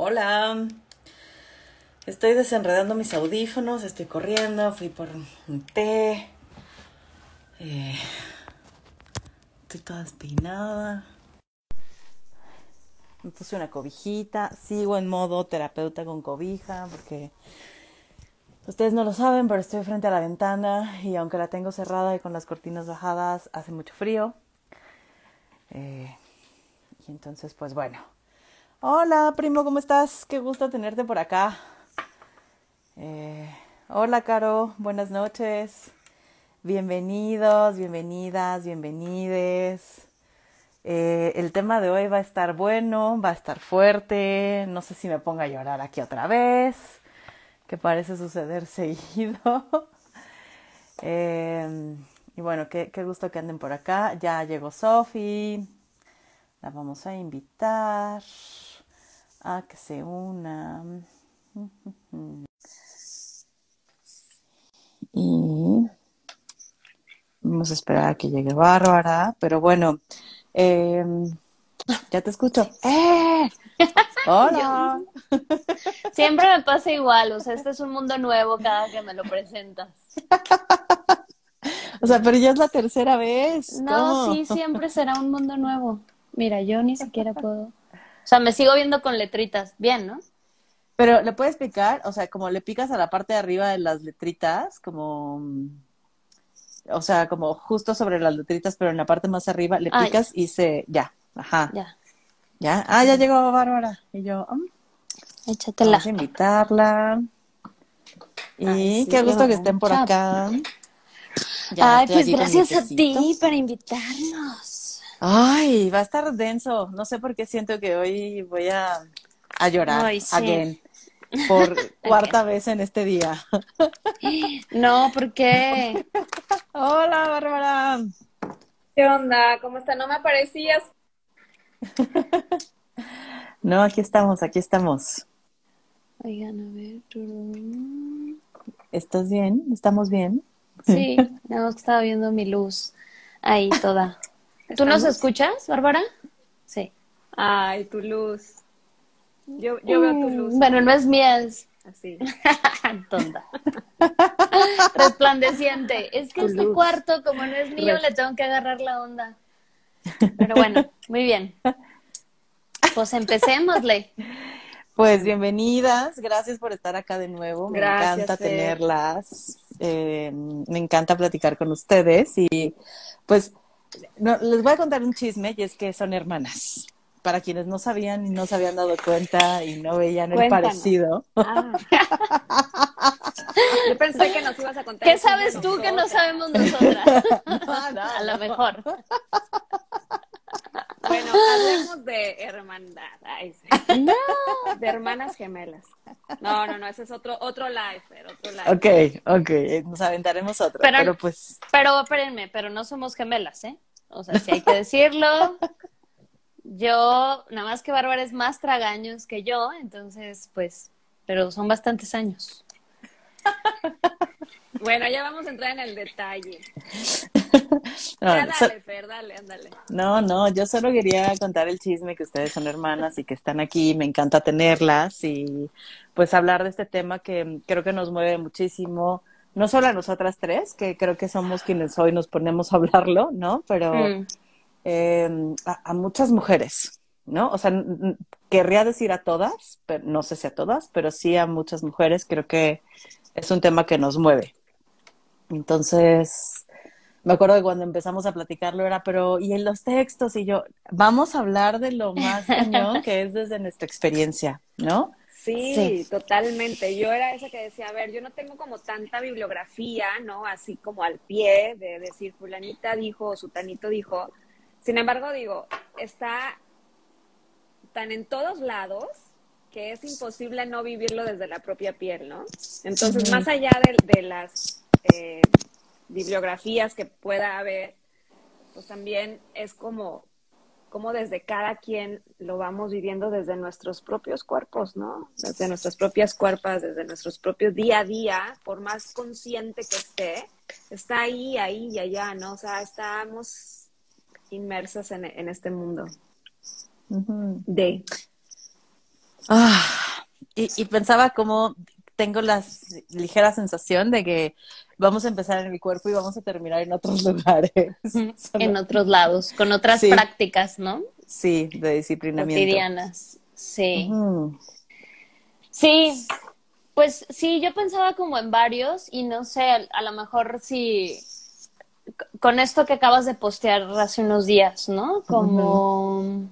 Hola. Estoy desenredando mis audífonos, estoy corriendo, fui por un té. Eh, estoy toda despeinada. Me puse una cobijita. Sigo en modo terapeuta con cobija porque ustedes no lo saben, pero estoy frente a la ventana y aunque la tengo cerrada y con las cortinas bajadas, hace mucho frío. Eh, y entonces, pues bueno. Hola, primo, ¿cómo estás? Qué gusto tenerte por acá. Eh, hola, Caro, buenas noches. Bienvenidos, bienvenidas, bienvenides. Eh, el tema de hoy va a estar bueno, va a estar fuerte. No sé si me ponga a llorar aquí otra vez, que parece suceder seguido. Eh, y bueno, qué, qué gusto que anden por acá. Ya llegó Sofi. La vamos a invitar a que se una. Y vamos a esperar a que llegue Bárbara, pero bueno, eh, ya te escucho. ¡Eh! Hola. Siempre me pasa igual, o sea, este es un mundo nuevo cada que me lo presentas. o sea, pero ya es la tercera vez. No, ¿Cómo? sí, siempre será un mundo nuevo. Mira, yo ni siquiera puedo. O sea, me sigo viendo con letritas. Bien, ¿no? Pero le puedes picar, o sea, como le picas a la parte de arriba de las letritas, como, o sea, como justo sobre las letritas, pero en la parte más arriba le Ah, picas y se, ya, ajá, Ya, ya, ah, ya llegó Bárbara. Y yo, mm, échatela. vamos a invitarla. Y Ay, sí, qué gusto que estén por acá. Ya Ay, pues gracias a ti por invitarnos. Ay, va a estar denso. No sé por qué siento que hoy voy a, a llorar Ay, sí. again. Por cuarta vez en este día. No, porque Hola, Bárbara. ¿Qué onda? ¿Cómo está? ¿No me aparecías? No, aquí estamos, aquí estamos. Oigan, a ver. ¿Estás bien? ¿Estamos bien? Sí, que estaba viendo mi luz ahí toda. ¿Tú nos escuchas, Bárbara? Sí. Ay, tu luz. Yo, yo veo tu luz. Mm, Bueno, no es mía, es Así. tonta. Resplandeciente. Es que Tu este luz. cuarto, como no es mío, le tengo que agarrar la onda. Pero bueno, muy bien. Pues empecémosle. Pues bienvenidas, gracias por estar acá de nuevo. Me Gracias, encanta Fer. tenerlas. Eh, me encanta platicar con ustedes y pues no, les voy a contar un chisme y es que son hermanas. Para quienes no sabían y no se habían dado cuenta y no veían el parecido. Ah. Yo pensé que nos ibas a contar. ¿Qué sabes tú que no sabemos nosotras? No, no, A lo no. mejor. Bueno, hablemos de hermandad. Ay, sí. No. De hermanas gemelas. No, no, no, ese es otro, otro live, Fer, otro live. Ok, ok, nos aventaremos otro. Pero- Pero, pues, Pero espérenme, pero no somos gemelas, ¿eh? O sea, si hay que decirlo. Yo, nada más que Bárbara es más tragaños que yo, entonces, pues, pero son bastantes años. Bueno, ya vamos a entrar en el detalle. no, Ya so- dale, Fer, dale, ándale. no, no, yo solo quería contar el chisme que ustedes son hermanas y que están aquí, me encanta tenerlas y pues hablar de este tema que creo que nos mueve muchísimo, no solo a nosotras tres, que creo que somos quienes hoy nos ponemos a hablarlo, ¿no? Pero Mm. eh, a, a muchas mujeres, ¿no? O sea, querría decir a todas, pero no sé si a todas, pero sí a muchas mujeres, creo que es un tema que nos mueve. Entonces, me acuerdo que cuando empezamos a platicarlo era, pero ¿y en los textos? Y yo, vamos a hablar de lo más cañón que es desde nuestra experiencia, ¿no? Sí, Sí. totalmente. Yo era esa que decía, a ver, yo no tengo como tanta bibliografía, ¿no? Así como al pie de decir fulanita dijo o sutanito dijo. Sin embargo, digo, está tan en todos lados que es imposible no vivirlo desde la propia piel, ¿no? Entonces, más allá de, de las eh, bibliografías que pueda haber, pues también es como cómo desde cada quien lo vamos viviendo desde nuestros propios cuerpos, ¿no? Desde nuestras propias cuerpos, desde nuestros propios día a día, por más consciente que esté, está ahí, ahí y allá, ¿no? O sea, estamos inmersas en, en este mundo de... Ah, y, y pensaba como tengo la ligera sensación de que vamos a empezar en mi cuerpo y vamos a terminar en otros lugares. En otros lados, con otras prácticas, ¿no? Sí, de disciplinamiento. Cotidianas, sí. Sí, pues sí, yo pensaba como en varios y no sé, a, lo mejor si con esto que acabas de postear hace unos días, ¿no? Como,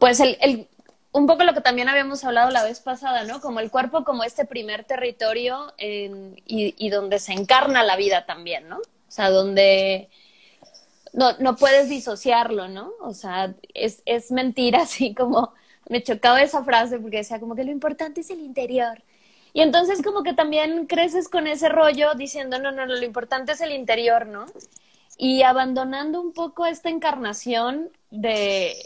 pues el, el, un poco lo que también habíamos hablado la vez pasada, ¿no? Como el cuerpo como este primer territorio y, donde se encarna la vida también, ¿no? O sea, donde no, no puedes disociarlo, ¿no? O sea, es, es mentira, así como me chocaba esa frase porque decía como que lo importante es el interior. Y entonces como que también creces con ese rollo diciendo, no, no, no, lo importante es el interior, ¿no? Y abandonando un poco esta encarnación de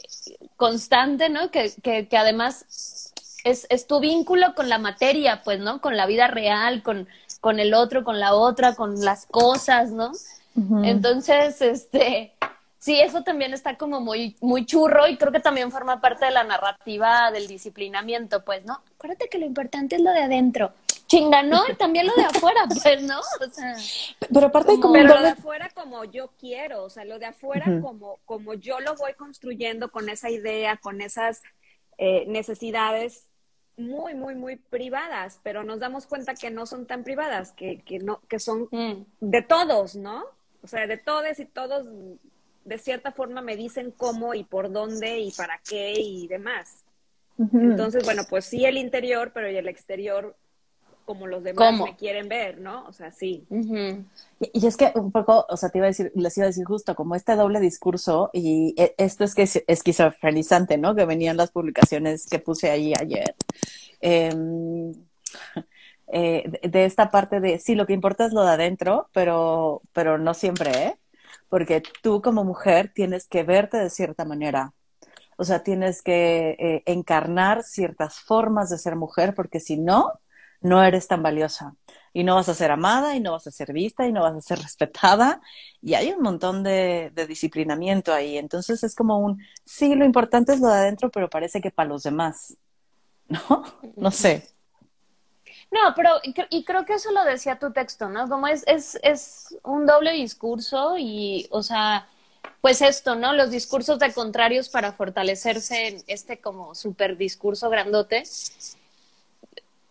constante, ¿no? Que, que, que además es, es, tu vínculo con la materia, pues, ¿no? Con la vida real, con, con el otro, con la otra, con las cosas, ¿no? Entonces, este, sí, eso también está como muy, muy churro y creo que también forma parte de la narrativa del disciplinamiento, pues, ¿no? Acuérdate que lo importante es lo de adentro. Chinga, ¿no? También lo de afuera, pues, ¿no? O sea, pero aparte como, lo de afuera como yo quiero, o sea, lo de afuera como, como yo lo voy construyendo con esa idea, con esas eh, necesidades muy, muy, muy privadas, pero nos damos cuenta que no son tan privadas, que, que no, que son mm. de todos, ¿no? O sea, de todos y todos de cierta forma me dicen cómo y por dónde y para qué y demás. Entonces, bueno, pues sí el interior, pero y el exterior como los demás me quieren ver, ¿no? O sea, sí. y, es que un poco, o sea, te iba a decir, les iba a decir justo, como este doble discurso, y e, esto es que es esquizofrenizante, ¿no? Que venían las publicaciones que puse ahí ayer. Em, eh, de, esta parte de, sí, lo que importa es lo de adentro, pero, pero no siempre, ¿eh? Porque tú como mujer tienes que verte de cierta manera. O sea, tienes que eh, encarnar ciertas formas de ser mujer, porque si no, no eres tan valiosa y no vas a ser amada y no vas a ser vista y no vas a ser respetada y hay un montón de, disciplinamiento ahí. Entonces es como un, sí, lo importante es lo de adentro, pero parece que para los demás, ¿no? No sé. No, pero y creo que eso lo decía tu texto, ¿no? Como es, es, es un doble discurso y, o sea, pues esto, ¿no? Los discursos de contrarios para fortalecerse en este como super discurso grandote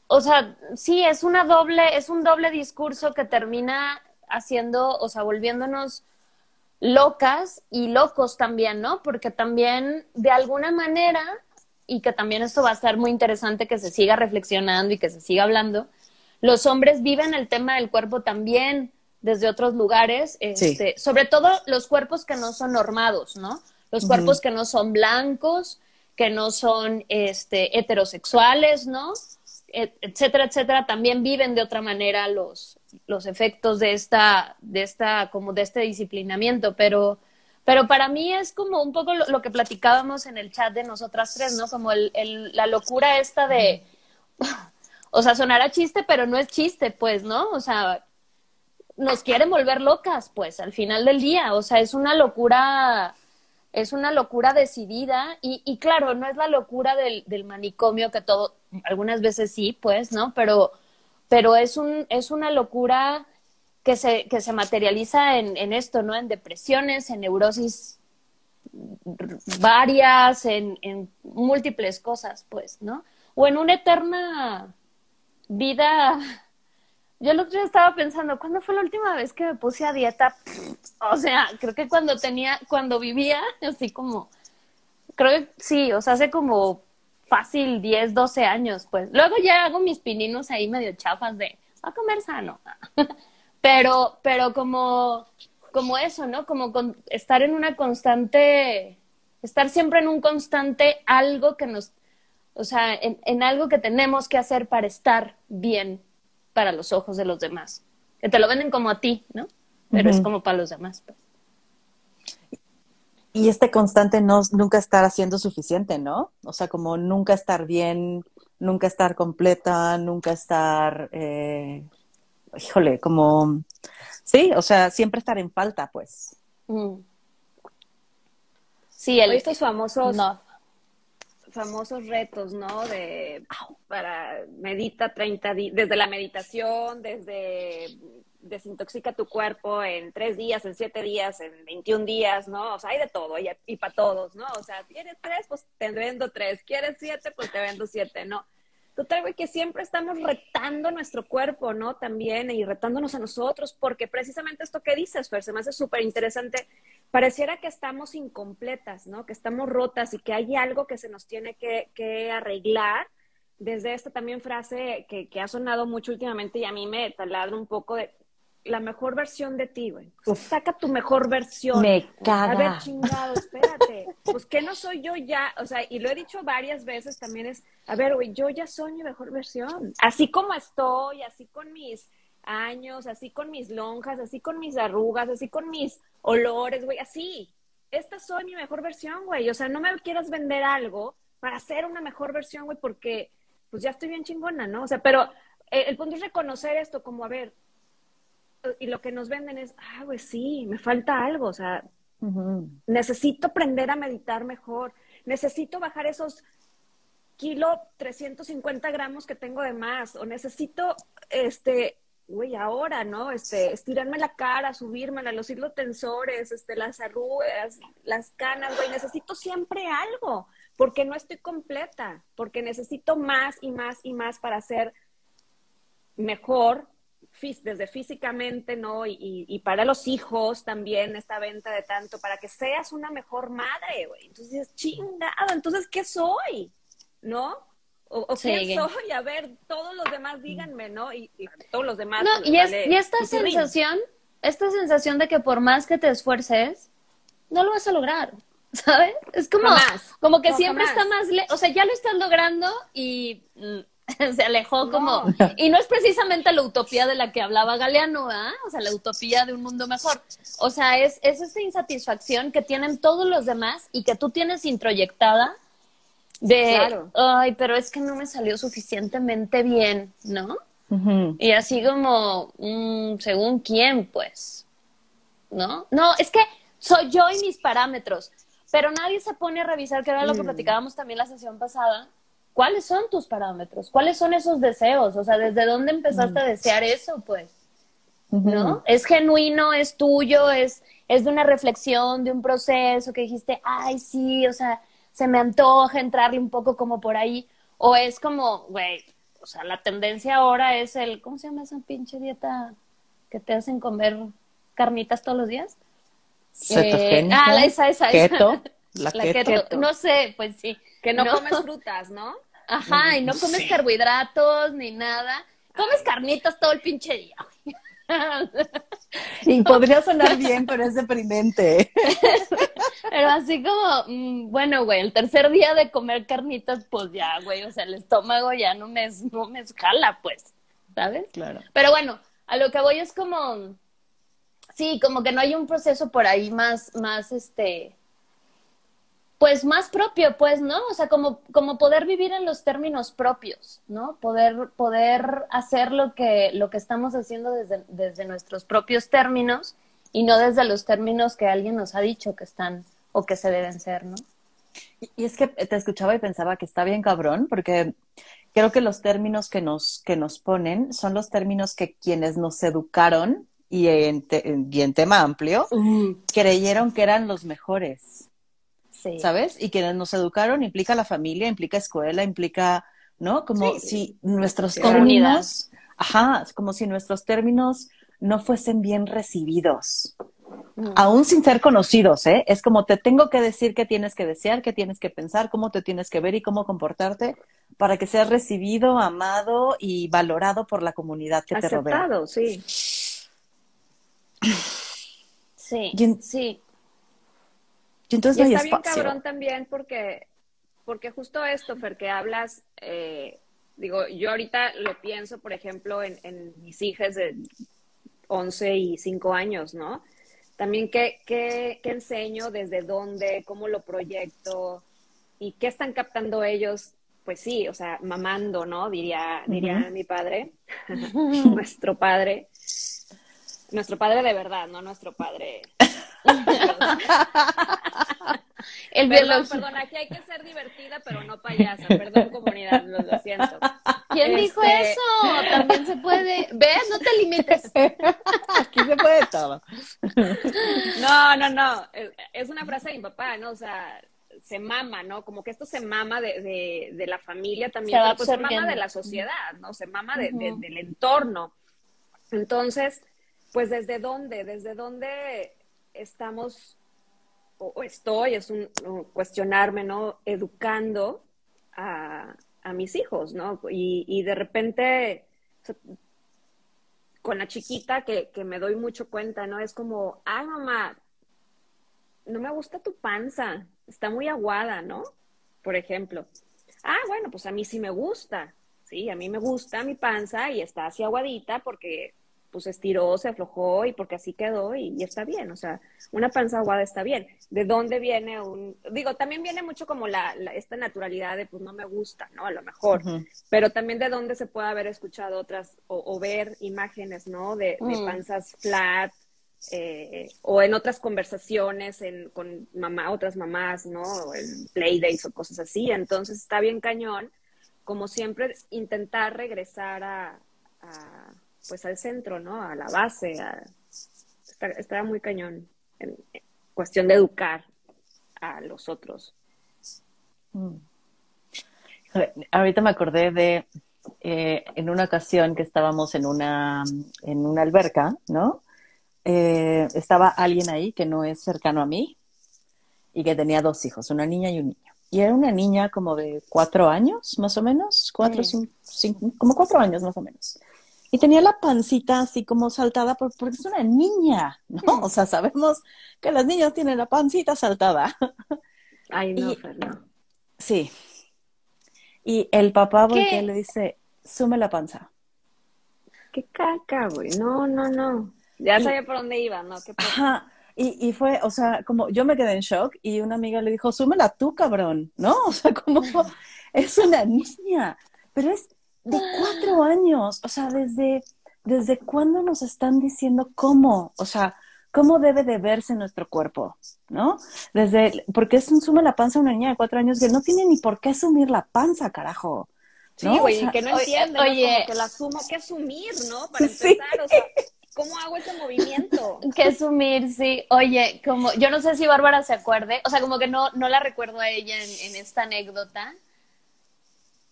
o sea, sí, es una doble, es un doble discurso que termina haciendo, o sea, volviéndonos locas y locos también, ¿no? Porque también, de alguna manera, y que también esto va a ser muy interesante que se siga reflexionando y que se siga hablando, los hombres viven el tema del cuerpo también desde otros lugares, este, sobre todo los cuerpos que no son normados, ¿no? Los cuerpos que no son blancos, que no son este, heterosexuales, ¿no? Etcétera, etcétera, también viven de otra manera los, los efectos de esta, de esta, como de este disciplinamiento, pero, pero para mí es como un poco lo, que platicábamos en el chat de nosotras tres, ¿no? Como el, la locura esta de, o sea, sonará chiste, pero no es chiste, pues, ¿no? O sea, nos quieren volver locas, pues, al final del día, o sea, es una locura es una locura decidida y, y claro, no es la locura del, manicomio que todo, algunas veces sí, pues, ¿no? Pero, pero es, un, es una locura que se, que se materializa en, en esto, ¿no? En depresiones, en neurosis varias, en, en múltiples cosas, pues, ¿no? O en una eterna vida yo el otro día estaba pensando, ¿cuándo fue la última vez que me puse a dieta? O sea, creo que cuando tenía, cuando vivía, así como, creo que sí, o sea, hace como fácil 10, 12 años, pues. Luego ya hago mis pininos ahí medio chafas de, a comer sano. pero, pero como, como eso, ¿no? Como estar en una constante, estar siempre en un constante algo que nos, o sea, en, en algo que tenemos que hacer para estar bien para los ojos de los demás. Que te lo venden como a ti, ¿no? Pero es como para los demás. Pues. Y este constante no, nunca estar haciendo suficiente, ¿no? O sea, como nunca estar bien, nunca estar completa, nunca estar, eh, híjole, como, sí, o sea, siempre estar en falta, pues. Sí, el, estos famosos, famosos retos, ¿no? De para medita 30 días, desde la meditación, desde desintoxica tu cuerpo en tres días, en siete días, en 21 días, ¿no? O sea, hay de todo y, y para todos, ¿no? O sea, ¿quieres tres? Pues te vendo tres. ¿Quieres siete? Pues te vendo siete, ¿no? Total, güey, que siempre estamos retando nuestro cuerpo, ¿no? También y retándonos a nosotros, porque precisamente esto que dices, Fer, se me hace súper interesante. Pareciera que estamos incompletas, ¿no? Que estamos rotas y que hay algo que se nos tiene que, que arreglar. Desde esta también frase que, que, ha sonado mucho últimamente y a mí me taladra un poco de la mejor versión de ti, güey. saca tu mejor versión. Me caga. A ver, chingado, espérate. Pues que no soy yo ya, o sea, y lo he dicho varias veces también es, a ver, güey, yo ya soy mi mejor versión. Así como estoy, así con mis años, así con mis lonjas, así con mis arrugas, así con mis olores, güey, así. Esta soy mi mejor versión, güey. O sea, no me quieras vender algo para ser una mejor versión, güey, porque pues ya estoy bien chingona, ¿no? O sea, pero el, el punto es reconocer esto como, a ver, y lo que nos venden es, ah, pues sí, me falta algo, o sea, necesito aprender a meditar mejor, necesito bajar esos kilo 350 gramos que tengo de más, o necesito, este, güey, ahora, ¿no? Este, estirarme la cara, subírmela, los hilos tensores, este, las arrugas, las canas, güey, necesito siempre algo, porque no estoy completa, porque necesito más y más y más para ser mejor desde físicamente, ¿no? Y, y, para los hijos también esta venta de tanto, para que seas una mejor madre, güey. Entonces dices, chingado, entonces, ¿qué soy? ¿No? ¿O, o qué soy? A ver, todos los demás díganme, ¿no? Y, todos los demás. No, y, es, y esta sensación, esta sensación de que por más que te esfuerces, no lo vas a lograr. ¿Sabes? Es como, como que siempre está más, o sea, ya lo estás logrando y mm, se alejó como... Y no es precisamente la utopía de la que hablaba Galeano, ¿ah? O sea, la utopía de un mundo mejor. O sea, es, es esa insatisfacción que tienen todos los demás y que tú tienes introyectada de, ay, pero es que no me salió suficientemente bien, ¿no? Y así como, mm, según quién, pues, ¿no? No, es que soy yo y mis parámetros, pero nadie se pone a revisar, que era lo que mm. platicábamos también la sesión pasada, ¿cuáles son tus parámetros? ¿Cuáles son esos deseos? O sea, ¿desde dónde empezaste a desear eso, pues? ¿No? ¿Es genuino, es tuyo, es, es de una reflexión, de un proceso que dijiste, ay, sí, o sea, se me antoja entrarle un poco como por ahí? ¿O es como, güey, o sea, la tendencia ahora es el, ¿cómo se llama esa pinche dieta que te hacen comer carnitas todos los días? Eh, ah, esa, esa, esa. Keto. La, keto. No sé, pues sí. Que no, comes frutas, ¿no? Ajá, y no comes carbohidratos ni nada. Comes carnitas todo el pinche día. Y podría sonar bien, pero es deprimente. Pero así como, mm, bueno, güey, el tercer día de comer carnitas, pues ya, güey, o sea, el estómago ya no me, no me escala, pues, ¿sabes? Claro. Pero bueno, a lo que voy es como, sí, como que no hay un proceso por ahí más, más, este, pues más propio, pues, ¿no? O sea, como, como poder vivir en los términos propios, ¿no? Poder, poder hacer lo que, lo que estamos haciendo desde, desde nuestros propios términos y no desde los términos que alguien nos ha dicho que están o que se deben ser, ¿no? Y, es que te escuchaba y pensaba que está bien cabrón, porque creo que los términos que nos, que nos ponen son los términos que quienes nos educaron y en, y en tema amplio creyeron que eran los mejores. ¿Sabes? Y quienes nos educaron implica la familia, implica escuela, implica, ¿no? Como si nuestros términos, ajá, como si nuestros términos no fuesen bien recibidos. Mm. Aún sin ser conocidos, ¿eh? Es como te tengo que decir qué tienes que desear, qué tienes que pensar, cómo te tienes que ver y cómo comportarte para que seas recibido, amado y valorado por la comunidad que te rodea. Aceptado, sí. Sí, sí entonces y está bien cabrón también porque, porque justo esto, Fer, que hablas, eh, digo, yo ahorita lo pienso, por ejemplo, en, en mis hijas de 11 y 5 años, ¿no? También qué, qué, qué enseño, desde dónde, cómo lo proyecto y qué están captando ellos pues sí, o sea, mamando, ¿no? Diría, diría mi padre, nuestro padre, nuestro padre de verdad, no nuestro padre El Perdón, perdón, aquí hay que ser divertida, pero no payasa. Perdón, comunidad, lo, lo siento. ¿Quién dijo Este- eso? También se puede. ¿Ves? No te limites. Aquí se puede todo. No, no, no. Es, una frase de mi papá, ¿no? O sea, se mama, ¿no? Como que esto se mama de, de, de la familia también, Se pero pues se mama de la sociedad, ¿no? Se mama de- del entorno. Entonces, pues desde dónde, desde dónde estamos, o, estoy, es un, cuestionarme, ¿no? Educando a, a mis hijos, ¿no? Y, y de repente, con la chiquita que, que me doy mucho cuenta, ¿no? Es como, ay, mamá, no me gusta tu panza, está muy aguada, ¿no? Por ejemplo. Ah, bueno, pues a mí sí me gusta, sí, a mí me gusta mi panza y está así aguadita porque pues estiró, se aflojó y porque así quedó y, y está bien, o sea, una panza aguada está bien. ¿De dónde viene un...? Digo, también viene mucho como la, la- esta naturalidad de pues no me gusta, ¿no? A lo mejor pero también de dónde se puede haber escuchado otras o, o ver imágenes, ¿no? De, de Mm. panzas flat eh, o en otras conversaciones en, con mamá, otras mamás, ¿no? O en playdates o cosas así. Entonces está bien cañón, como siempre, intentar regresar a, a, pues al centro, ¿no? A la base. a- está, está muy cañón en, cuestión de educar a los otros. Mm. Ahorita me acordé de eh, en una ocasión que estábamos en una, en una alberca, ¿no? Eh, estaba alguien ahí que no es cercano a mí y que tenía dos hijos, una niña y un niño. Y era una niña como de cuatro años, más o menos, cuatro, Sí. cinco, cinco- como cuatro años más o menos. Y tenía la pancita así como saltada por- porque es una niña, ¿no? O sea, sabemos que las niñas tienen la pancita saltada. Ay, no, Y- Fer, no. Sí. Y el papá le dice, sume la panza. Qué caca, güey. No, no, no. Ya Y- sabía por dónde iba, ¿no? Qué Ajá. Y, y fue, o sea, como yo me quedé en shock y una amiga le dijo, súmela tú, cabrón, ¿no? O sea, como es una niña, pero es de cuatro años, o sea, desde, desde cuándo nos están diciendo cómo, o sea, cómo debe de verse nuestro cuerpo, ¿no? Desde, porque es un suma la panza a una niña de cuatro años que no tiene ni por qué asumir la panza, carajo. Sí, ¿no? güey, O sea, que no oye, entiende, ¿no? oye. Como que la asumo, que asumir, ¿no? Para Sí. empezar, o sea, ¿cómo hago ese movimiento? Que sumir, sí. Oye, como, yo no sé si Bárbara se acuerde, o sea, como que no, no la recuerdo a ella en, en esta anécdota.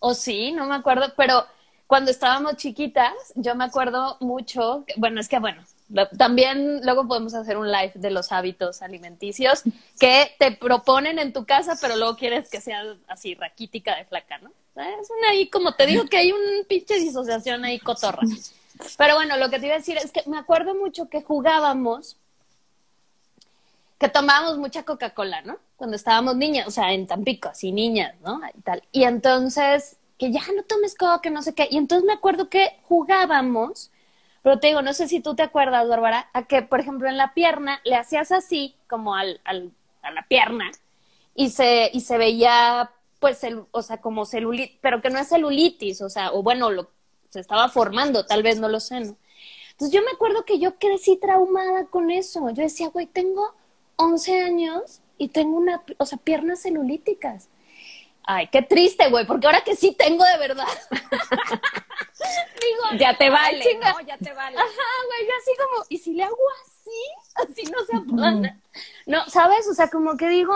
O sí, no me acuerdo, pero cuando estábamos chiquitas, yo me acuerdo mucho, bueno, es que bueno, también luego podemos hacer un live de los hábitos alimenticios que te proponen en tu casa, pero luego quieres que sea así raquítica de flaca, ¿no? Es una ahí, como te digo, que hay un pinche disociación ahí cotorra. Pero bueno, lo que te iba a decir es que me acuerdo mucho que jugábamos, que tomábamos mucha Coca-Cola, ¿no? Cuando estábamos niñas, o sea, en Tampico, así niñas, ¿no? Y tal. Y entonces, que ya no tomes Coca, que no sé qué. Y entonces me acuerdo que jugábamos, pero te digo, no sé si tú te acuerdas, Bárbara, a que, por ejemplo, en la pierna le hacías así, como al, al, a la pierna, y se, y se veía, pues, el, o sea, como celulitis, pero que no es celulitis, o sea, o bueno, lo, se estaba formando, tal vez, no lo sé, ¿no? Entonces yo me acuerdo que yo crecí traumada con eso. Yo decía, güey, tengo 11 años y tengo una, o sea, piernas celulíticas. Ay, qué triste, güey, porque ahora que sí tengo de verdad. Digo, Ya te vale, chinga. ¿no? Ya te vale. Ajá, güey, yo así como, ¿y si le hago así? Así no se aplana. No, ¿sabes? O sea, como que digo,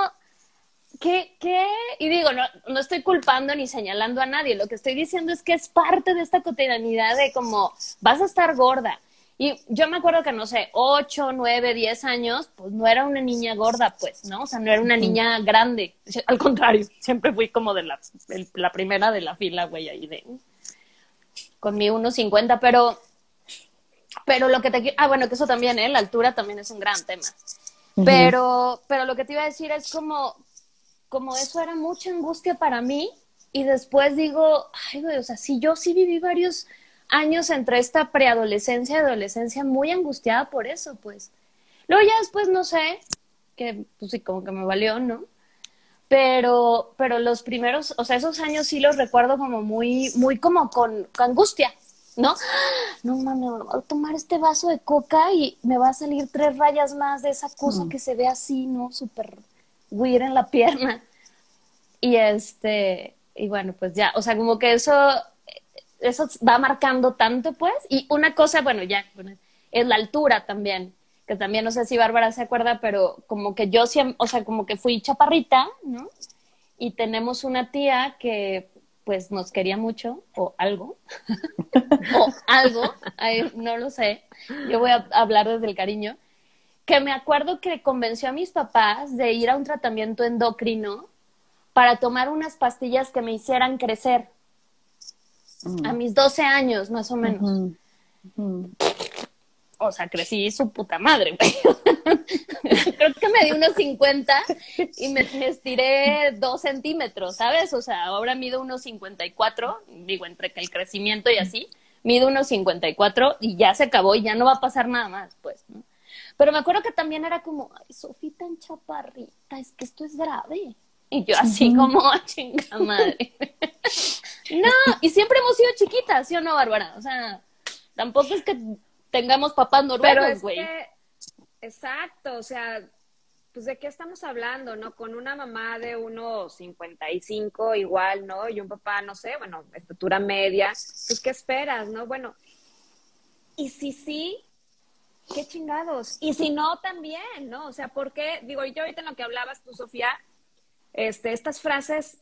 ¿qué, qué? Y digo, no, no estoy culpando ni señalando a nadie. Lo que estoy diciendo es que es parte de esta cotidianidad de como, vas a estar gorda. Y yo me acuerdo que, no sé, 8, 9, 10 años, pues no era una niña gorda, pues, ¿no? O sea, no era una niña grande. Al contrario, siempre fui como de la, la primera de la fila, güey, ahí de... Con mi 1.50, pero pero lo que te ah bueno que eso también eh la altura también es un gran tema pero pero lo que te iba a decir es como como eso era mucha angustia para mí y después digo ay güey o sea sí yo sí viví varios años entre esta preadolescencia y adolescencia muy angustiada por eso pues luego ya después no sé que pues sí como que me valió no pero pero los primeros o sea esos años sí los recuerdo como muy muy como con, con angustia ¿no? No mames, voy a tomar este vaso de coca y me va a salir tres rayas más de esa cosa que se ve así, ¿no? Súper weird en la pierna. Y este, y bueno, pues ya, o sea, como que eso, eso va marcando tanto, pues. Y una cosa, bueno, ya, es la altura también, que también no sé si Bárbara se acuerda, pero como que yo siempre, o sea, como que fui chaparrita, ¿no? Y tenemos una tía que pues nos quería mucho, o algo, o algo, no lo sé, yo voy a hablar desde el cariño, que me acuerdo que convenció a mis papás de ir a un tratamiento endocrino para tomar unas pastillas que me hicieran crecer. Mm. A mis 12 años, más o menos o sea, crecí su puta madre, güey. Creo que me di unos 50 y me, estiré dos centímetros, ¿sabes? O sea, ahora mido unos 54, digo, entre que el crecimiento y así, mido unos 54 y ya se acabó y ya no va a pasar nada más, pues, ¿no? Pero me acuerdo que también era como, ay, Sofía tan chaparrita, es que esto es grave. Y yo así como, a chinga madre. no, y siempre hemos sido chiquitas, ¿sí o no, Bárbara? O sea, tampoco es que tengamos papás noruegos, güey. exacto, o sea, pues de qué estamos hablando, ¿no? Con una mamá de unos 55 igual, ¿no? Y un papá, no sé, bueno, estatura media, pues ¿qué esperas, no? Bueno, y si sí, qué chingados. Y si no, también, ¿no? O sea, ¿por qué? Digo, yo ahorita en lo que hablabas tú, Sofía, este, estas frases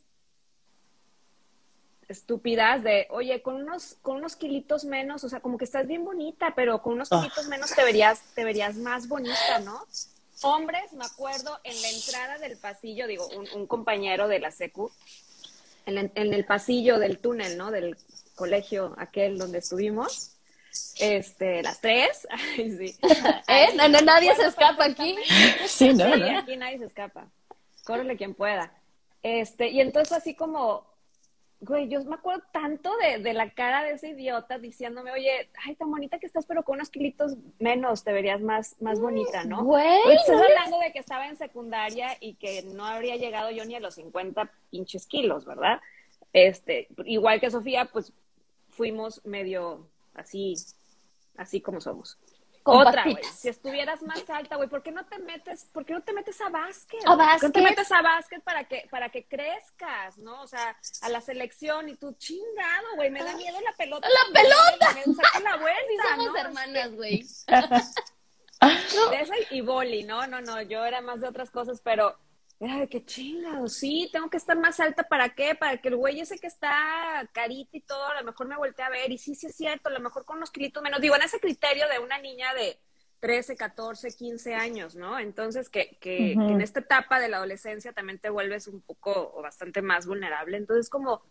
estúpidas de, oye, con unos, con unos kilitos menos, o sea, como que estás bien bonita, pero con unos ah. kilitos menos te verías, te verías más bonita, ¿no? Hombres, me acuerdo, en la entrada del pasillo, digo, un, compañero de la secu, en, el pasillo del túnel, ¿no? Del colegio aquel donde estuvimos, este, las tres, Ay, sí. ¿Eh? No, nadie se escapa aquí. Sí, no, aquí nadie se escapa. Córrele quien pueda. Este, y entonces así como, güey, yo me acuerdo tanto de, la cara de ese idiota diciéndome, oye, ay, tan bonita que estás, pero con unos kilitos menos te verías más, más bonita, ¿no? Güey. Estás hablando de que estaba en secundaria y que no habría llegado yo ni a los 50 pinches kilos, ¿verdad? Este, igual que Sofía, pues fuimos medio así, así como somos. Otra, güey. Si estuvieras más alta, güey, ¿por qué no te metes, por qué no te metes a básquet? A básquet. ¿Por qué no te metes a básquet para que, para que crezcas, no? O sea, a la selección y tú, chingado, güey, me da miedo la pelota. ¡La pelota! Me saca la vuelta, sí somos hermanas, güey. de esa y boli, no, no, no, yo era más de otras cosas, pero era de que chingado, sí, tengo que estar más alta, ¿para qué? Para que el güey ese que está carita y todo, a lo mejor me voltee a ver, y sí, sí es cierto, a lo mejor con unos kilitos menos, digo, en ese criterio de una niña de 13, 14, 15 años, ¿no? Entonces, que, que, en esta etapa de la adolescencia también te vuelves un poco o bastante más vulnerable, entonces como,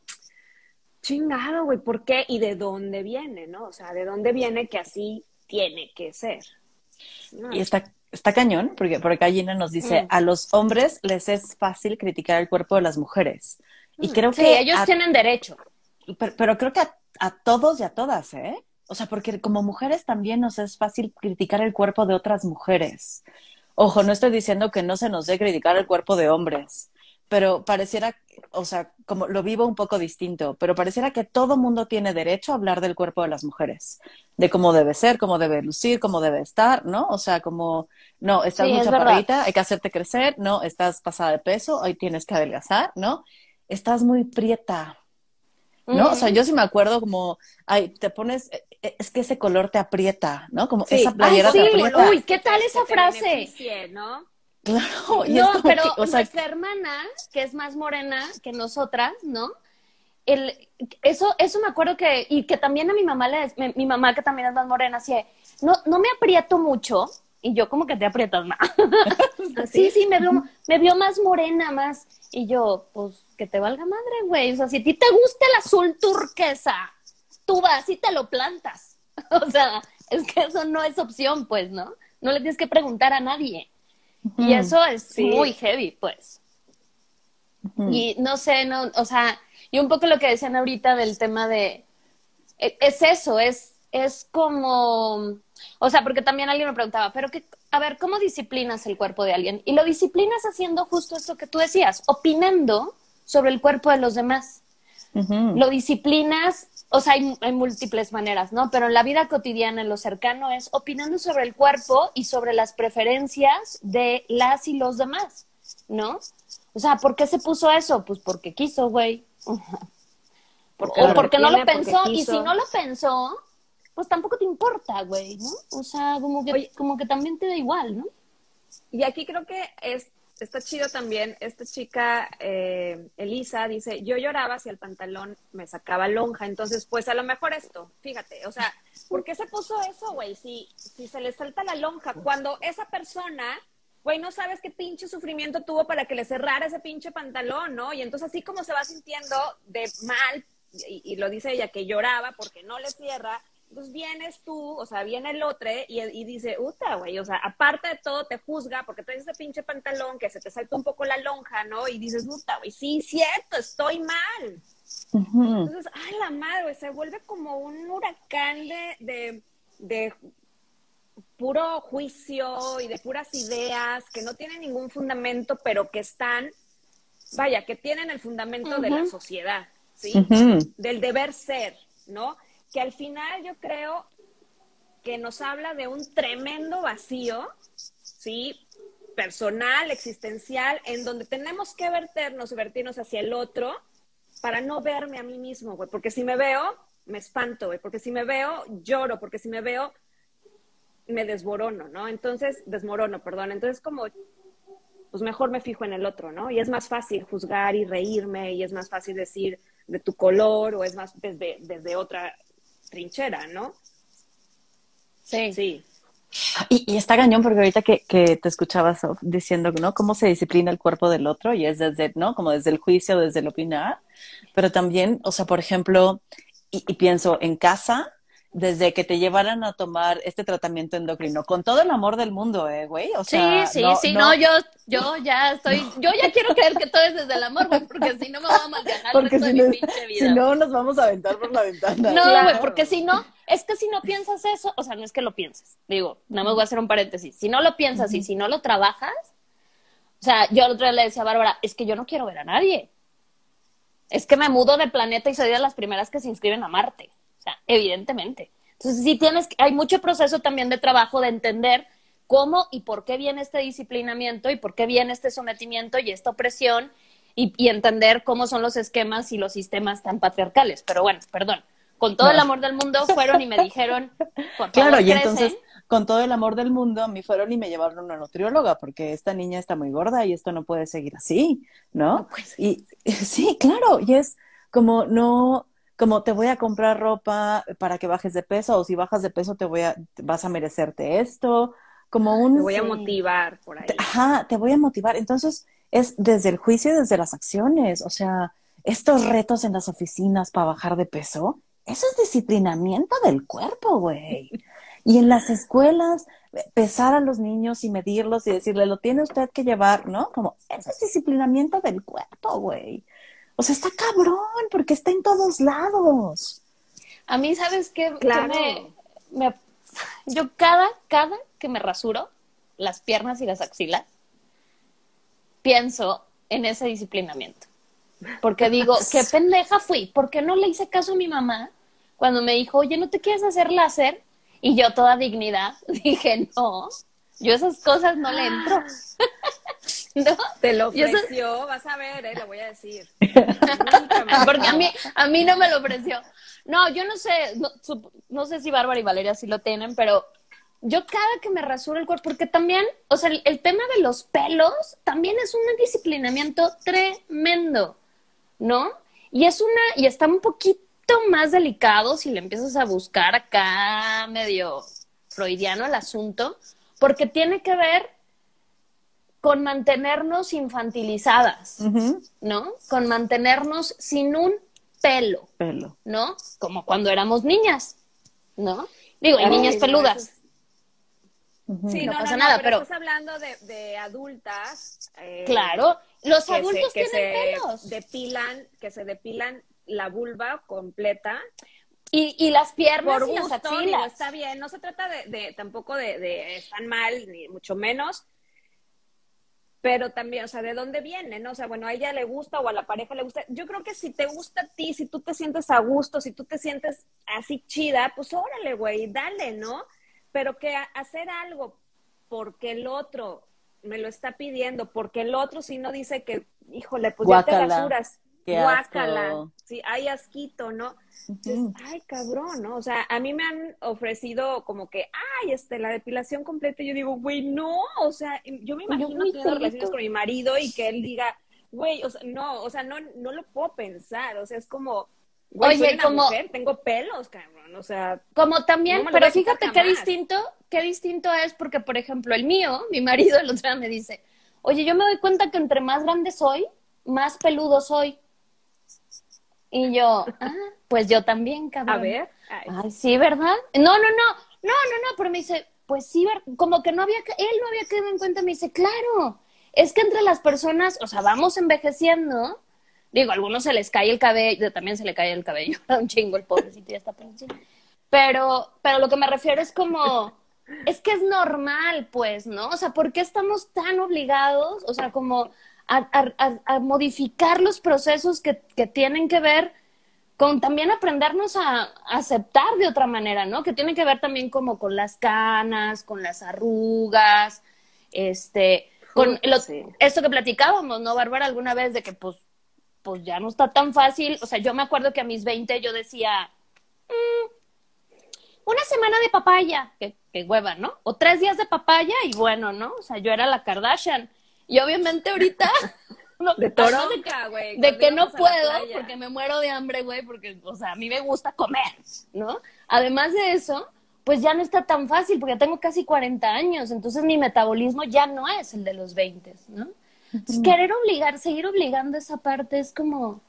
chingado, güey, ¿por qué? ¿Y de dónde viene, no? O sea, ¿de dónde viene que así tiene que ser? Y está está cañón, porque por acá Gina nos dice, mm. a los hombres les es fácil criticar el cuerpo de las mujeres. Y mm. creo sí, que... ellos tienen derecho. Pero, creo que a, todos y a todas, ¿eh? O sea, porque como mujeres también nos es fácil criticar el cuerpo de otras mujeres. Ojo, no estoy diciendo que no se nos dé criticar el cuerpo de hombres, pero pareciera, o sea, como lo vivo un poco distinto, pero pareciera que todo mundo tiene derecho a hablar del cuerpo de las mujeres, de cómo debe ser, cómo debe lucir, cómo debe estar, ¿no? O sea, como, no, estás muy chaparrita, hay que hacerte crecer, no, estás pasada de peso, hoy tienes que adelgazar, ¿no? Estás muy prieta, ¿no? O sea, yo sí me acuerdo como, ay, te pones, e, e, es que ese color te aprieta, ¿no? Como esa playera te aprieta. Uy, ¿qué tal esa frase? ¿no? Claro, no, pero o sea, nuestra hermana, que es más morena que nosotras, ¿no? El, eso, eso me acuerdo que, y que también a mi mamá le, mi, mamá que también es más morena, así, no, no me aprieto mucho, y yo como que te aprietas más. sí, sí, me vio, me vio más morena, más, y yo, pues, que te valga madre, güey, o sea, si a ti te gusta el azul turquesa, tú vas y te lo plantas, o sea, es que eso no es opción, pues, ¿no? No le tienes que preguntar a nadie. Y eso es muy heavy, pues. Y no sé, no, o sea, y un poco lo que decían ahorita del tema de, e, es eso, es, es como, o sea, porque también alguien me preguntaba, pero que, a ver, ¿cómo disciplinas el cuerpo de alguien? Y lo disciplinas haciendo justo esto que tú decías, opinando sobre el cuerpo de los demás. Lo disciplinas, o sea, hay, hay, múltiples maneras, ¿no? Pero en la vida cotidiana, en lo cercano, es opinando sobre el cuerpo y sobre las preferencias de las y los demás. ¿no? O sea, ¿por qué se puso eso? Pues porque quiso, güey. Porque o porque no lo porque pensó. Y si no lo pensó, pues tampoco te importa, güey, ¿no? O sea, como que, Oye. como que también te da igual, ¿no? Y aquí creo que es, está chido también, esta chica, eh, Elisa, dice, yo lloraba si el pantalón me sacaba lonja, entonces pues a lo mejor esto, fíjate, o sea, ¿por qué se puso eso, güey? Si, si se le salta la lonja, cuando esa persona, güey, no sabes qué pinche sufrimiento tuvo para que le cerrara ese pinche pantalón, ¿no? Y entonces así como se va sintiendo de mal, y, y lo dice ella, que lloraba porque no le cierra, entonces vienes tú, o sea, viene el otro y, y dice, uta, güey, o sea, aparte de todo te juzga porque traes ese pinche pantalón que se te salta un poco la lonja, ¿no? Y dices, uta, güey, sí, cierto, estoy mal. Entonces, ay, la madre, güey, se vuelve como un huracán de, de, de puro juicio y de puras ideas que no tienen ningún fundamento, pero que están, vaya, que tienen el fundamento de la sociedad, ¿sí? Del deber ser, ¿no? Que al final yo creo que nos habla de un tremendo vacío, ¿sí? Personal, existencial, en donde tenemos que verternos y vertirnos hacia el otro para no verme a mí mismo, güey. Porque si me veo, me espanto, güey. Porque si me veo, lloro. Porque si me veo, me desborono, ¿no? Entonces, desmorono, perdón. Entonces, como, pues mejor me fijo en el otro, ¿no? Y es más fácil juzgar y reírme, y es más fácil decir de tu color, o es más desde otra trinchera, ¿no? Sí. Sí. Y, y está cañón porque ahorita que, que te escuchaba Sof, diciendo, ¿no? Cómo se disciplina el cuerpo del otro y es desde, ¿no? Como desde el juicio, desde el opinar, pero también, o sea, por ejemplo, y, y pienso en casa, desde que te llevaran a tomar este tratamiento endocrino, con todo el amor del mundo, ¿eh, güey? O sea, sí, sí, sí, no, yo, yo ya estoy, yo ya quiero creer que todo es desde el amor, güey, porque si no me voy a malviajar el porque resto si de no, mi pinche vida. si no nos vamos a aventar por la ventana. No, Claro. güey, porque si no, es que si no piensas eso, o sea, no es que lo pienses, digo, nada más voy a hacer un paréntesis, si no lo piensas y si no lo trabajas, o sea, yo el otro día le decía a Bárbara, es que yo no quiero ver a nadie, es que me mudo de planeta y soy de las primeras que se inscriben a Marte, sea, evidentemente. Entonces, sí tienes, hay mucho proceso también de trabajo de entender cómo y por qué viene este disciplinamiento y por qué viene este sometimiento y esta opresión y, y entender cómo son los esquemas y los sistemas tan patriarcales. Pero bueno, perdón, con todo el amor del mundo fueron y me dijeron, por favor, Claro, y entonces, con todo el amor del mundo, a mí fueron y me llevaron a una nutrióloga, porque esta niña está muy gorda y esto no puede seguir así, ¿no? No puede Y sí, claro, y es como no, como te voy a comprar ropa para que bajes de peso, o si bajas de peso te voy a, vas a merecerte esto, como un Me voy a motivar por ahí. te- ajá, te voy a motivar. Entonces, es desde el juicio y desde las acciones. O sea, estos retos en las oficinas para bajar de peso, eso es disciplinamiento del cuerpo, güey. Y en las escuelas, pesar a los niños y medirlos y decirle, lo tiene usted que llevar, ¿no? Como, eso es disciplinamiento del cuerpo, güey. O sea, está cabrón, porque está en todos lados. A mí, ¿sabes qué? Claro. me- me- yo cada, cada que me rasuro las piernas y las axilas, pienso en ese disciplinamiento. Porque digo, qué pendeja fui, ¿por qué no le hice caso a mi mamá cuando me dijo, oye, ¿no te quieres hacer láser? Y yo toda dignidad dije, no, yo esas cosas no le entro. ¿No? Te lo ofreció, vas a ver, eh, lo voy a decir. Porque a mí, a mí no me lo ofreció. No, yo no sé, no sé si Bárbara y Valeria sí lo tienen, pero yo cada que me rasuro el cuerpo, porque también, o sea, el, el tema de los pelos también es un disciplinamiento tremendo, ¿no? Y es una, y está un poquito más delicado si le empiezas a buscar acá medio freudiano el asunto, porque tiene que ver con mantenernos infantilizadas. ¿no? Con mantenernos sin un pelo, Pelo. ¿no? Como cuando éramos niñas, ¿no? Digo, y niñas peludas. Sí, No no, pasa no, nada, pero- estás hablando de, de adultas. eh, Claro, los que adultos se, que tienen se pelos. depilan, que se depilan la vulva completa Y, y las piernas por y las gusto, digo, axilas. está bien, no se trata de, de tampoco de, de están mal, ni mucho menos, pero también, o sea, ¿de dónde viene? ¿no? O sea, bueno, a ella le gusta o a la pareja le gusta. Yo creo que si te gusta a ti, si tú te sientes a gusto, si tú te sientes así chida, pues órale, güey, dale, ¿no? Pero que hacer algo porque el otro me lo está pidiendo, porque el otro si no dice que, híjole, pues ya te Guácala. Qué guácala, asco. Sí, hay asquito, ¿no? Entonces, ay, cabrón, ¿no? O sea, a mí me han ofrecido como que, ay, este, la depilación completa, y yo digo, güey, no, o sea, yo me imagino muy teniendo relaciones con mi marido y que él diga, güey, o sea, no, o sea, no, no lo puedo pensar, o sea, es como, güey, Oye, soy una como- mujer, tengo pelos, cabrón, o sea, Como también, No pero fíjate qué distinto, qué distinto es, porque por ejemplo, el mío, mi marido el otro día me dice, oye, yo me doy cuenta que entre más grande soy, más peludo soy. Y yo, ah, pues yo también, cabrón. a ver, ay, Ay, sí, ¿verdad? No, no, no, no, no, no, pero me dice, pues sí, como que no había, él no había quedado en cuenta, me dice, claro, es que entre las personas, o sea, vamos envejeciendo, digo, a algunos se les cae el cabello, también se le cae el cabello, un chingo el pobrecito, ya está peludo. Pero, pero lo que me refiero es como, es que es normal, pues, ¿no? O sea, ¿por qué estamos tan obligados, o sea, como a, a- a- a modificar los procesos que, que tienen que ver con también aprendernos a, a aceptar de otra manera, ¿no? Que tiene que ver también como con las canas, con las arrugas, este, con Uf, lo- sí. esto que platicábamos, ¿no, Bárbara? Alguna vez de que pues, pues ya no está tan fácil. O sea, yo me acuerdo que a mis 20 yo decía, "Mm, una semana de papaya, que, que hueva, ¿no? O tres días de papaya y bueno, ¿no? O sea, yo era la Kardashian. Y obviamente ahorita... no, de que- toronja, güey. de que no puedo porque me muero de hambre, güey, porque, o sea, a mí me gusta comer, ¿no? Además de eso, pues ya no está tan fácil porque tengo casi 40 años, entonces mi metabolismo ya no es el de los 20, ¿no? Entonces, querer obligar, seguir obligando esa parte es como,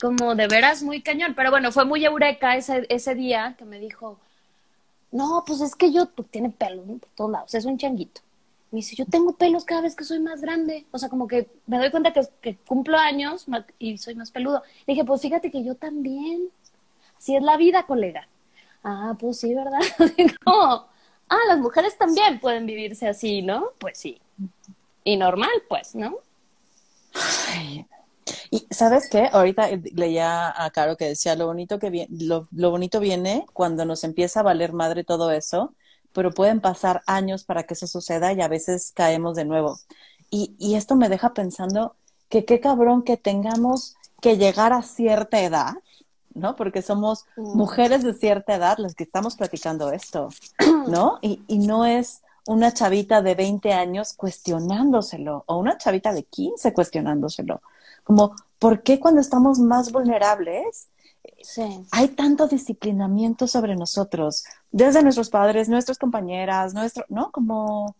como de veras muy cañón. Pero bueno, fue muy eureka ese, ese día que me dijo, no, pues es que yo, pues tiene pelo ¿no? por todos lados, es un changuito. Me dice, yo tengo pelos cada vez que soy más grande. O sea, como que me doy cuenta que, cumplo años y soy más peludo. Le dije, pues fíjate que yo también. Así es la vida, colega. Ah, pues sí, ¿verdad? Como, ah, las mujeres también pueden vivirse así, ¿no? Pues sí. Y normal, pues, ¿no? Ay. Y ¿sabes qué? Ahorita leía a Caro que decía lo bonito que lo, lo bonito viene cuando nos empieza a valer madre todo eso, pero pueden pasar años para que eso suceda y a veces caemos de nuevo. Y, y esto me deja pensando que qué cabrón que tengamos que llegar a cierta edad, ¿no? Porque somos Mm. mujeres de cierta edad las que estamos platicando esto, ¿no? Y, y no es una chavita de 20 años cuestionándoselo o una chavita de 15 cuestionándoselo. Como, ¿por qué cuando estamos más vulnerables Hay tanto disciplinamiento sobre nosotros? Desde nuestros padres, nuestras compañeras, nuestro, ¿no? Como,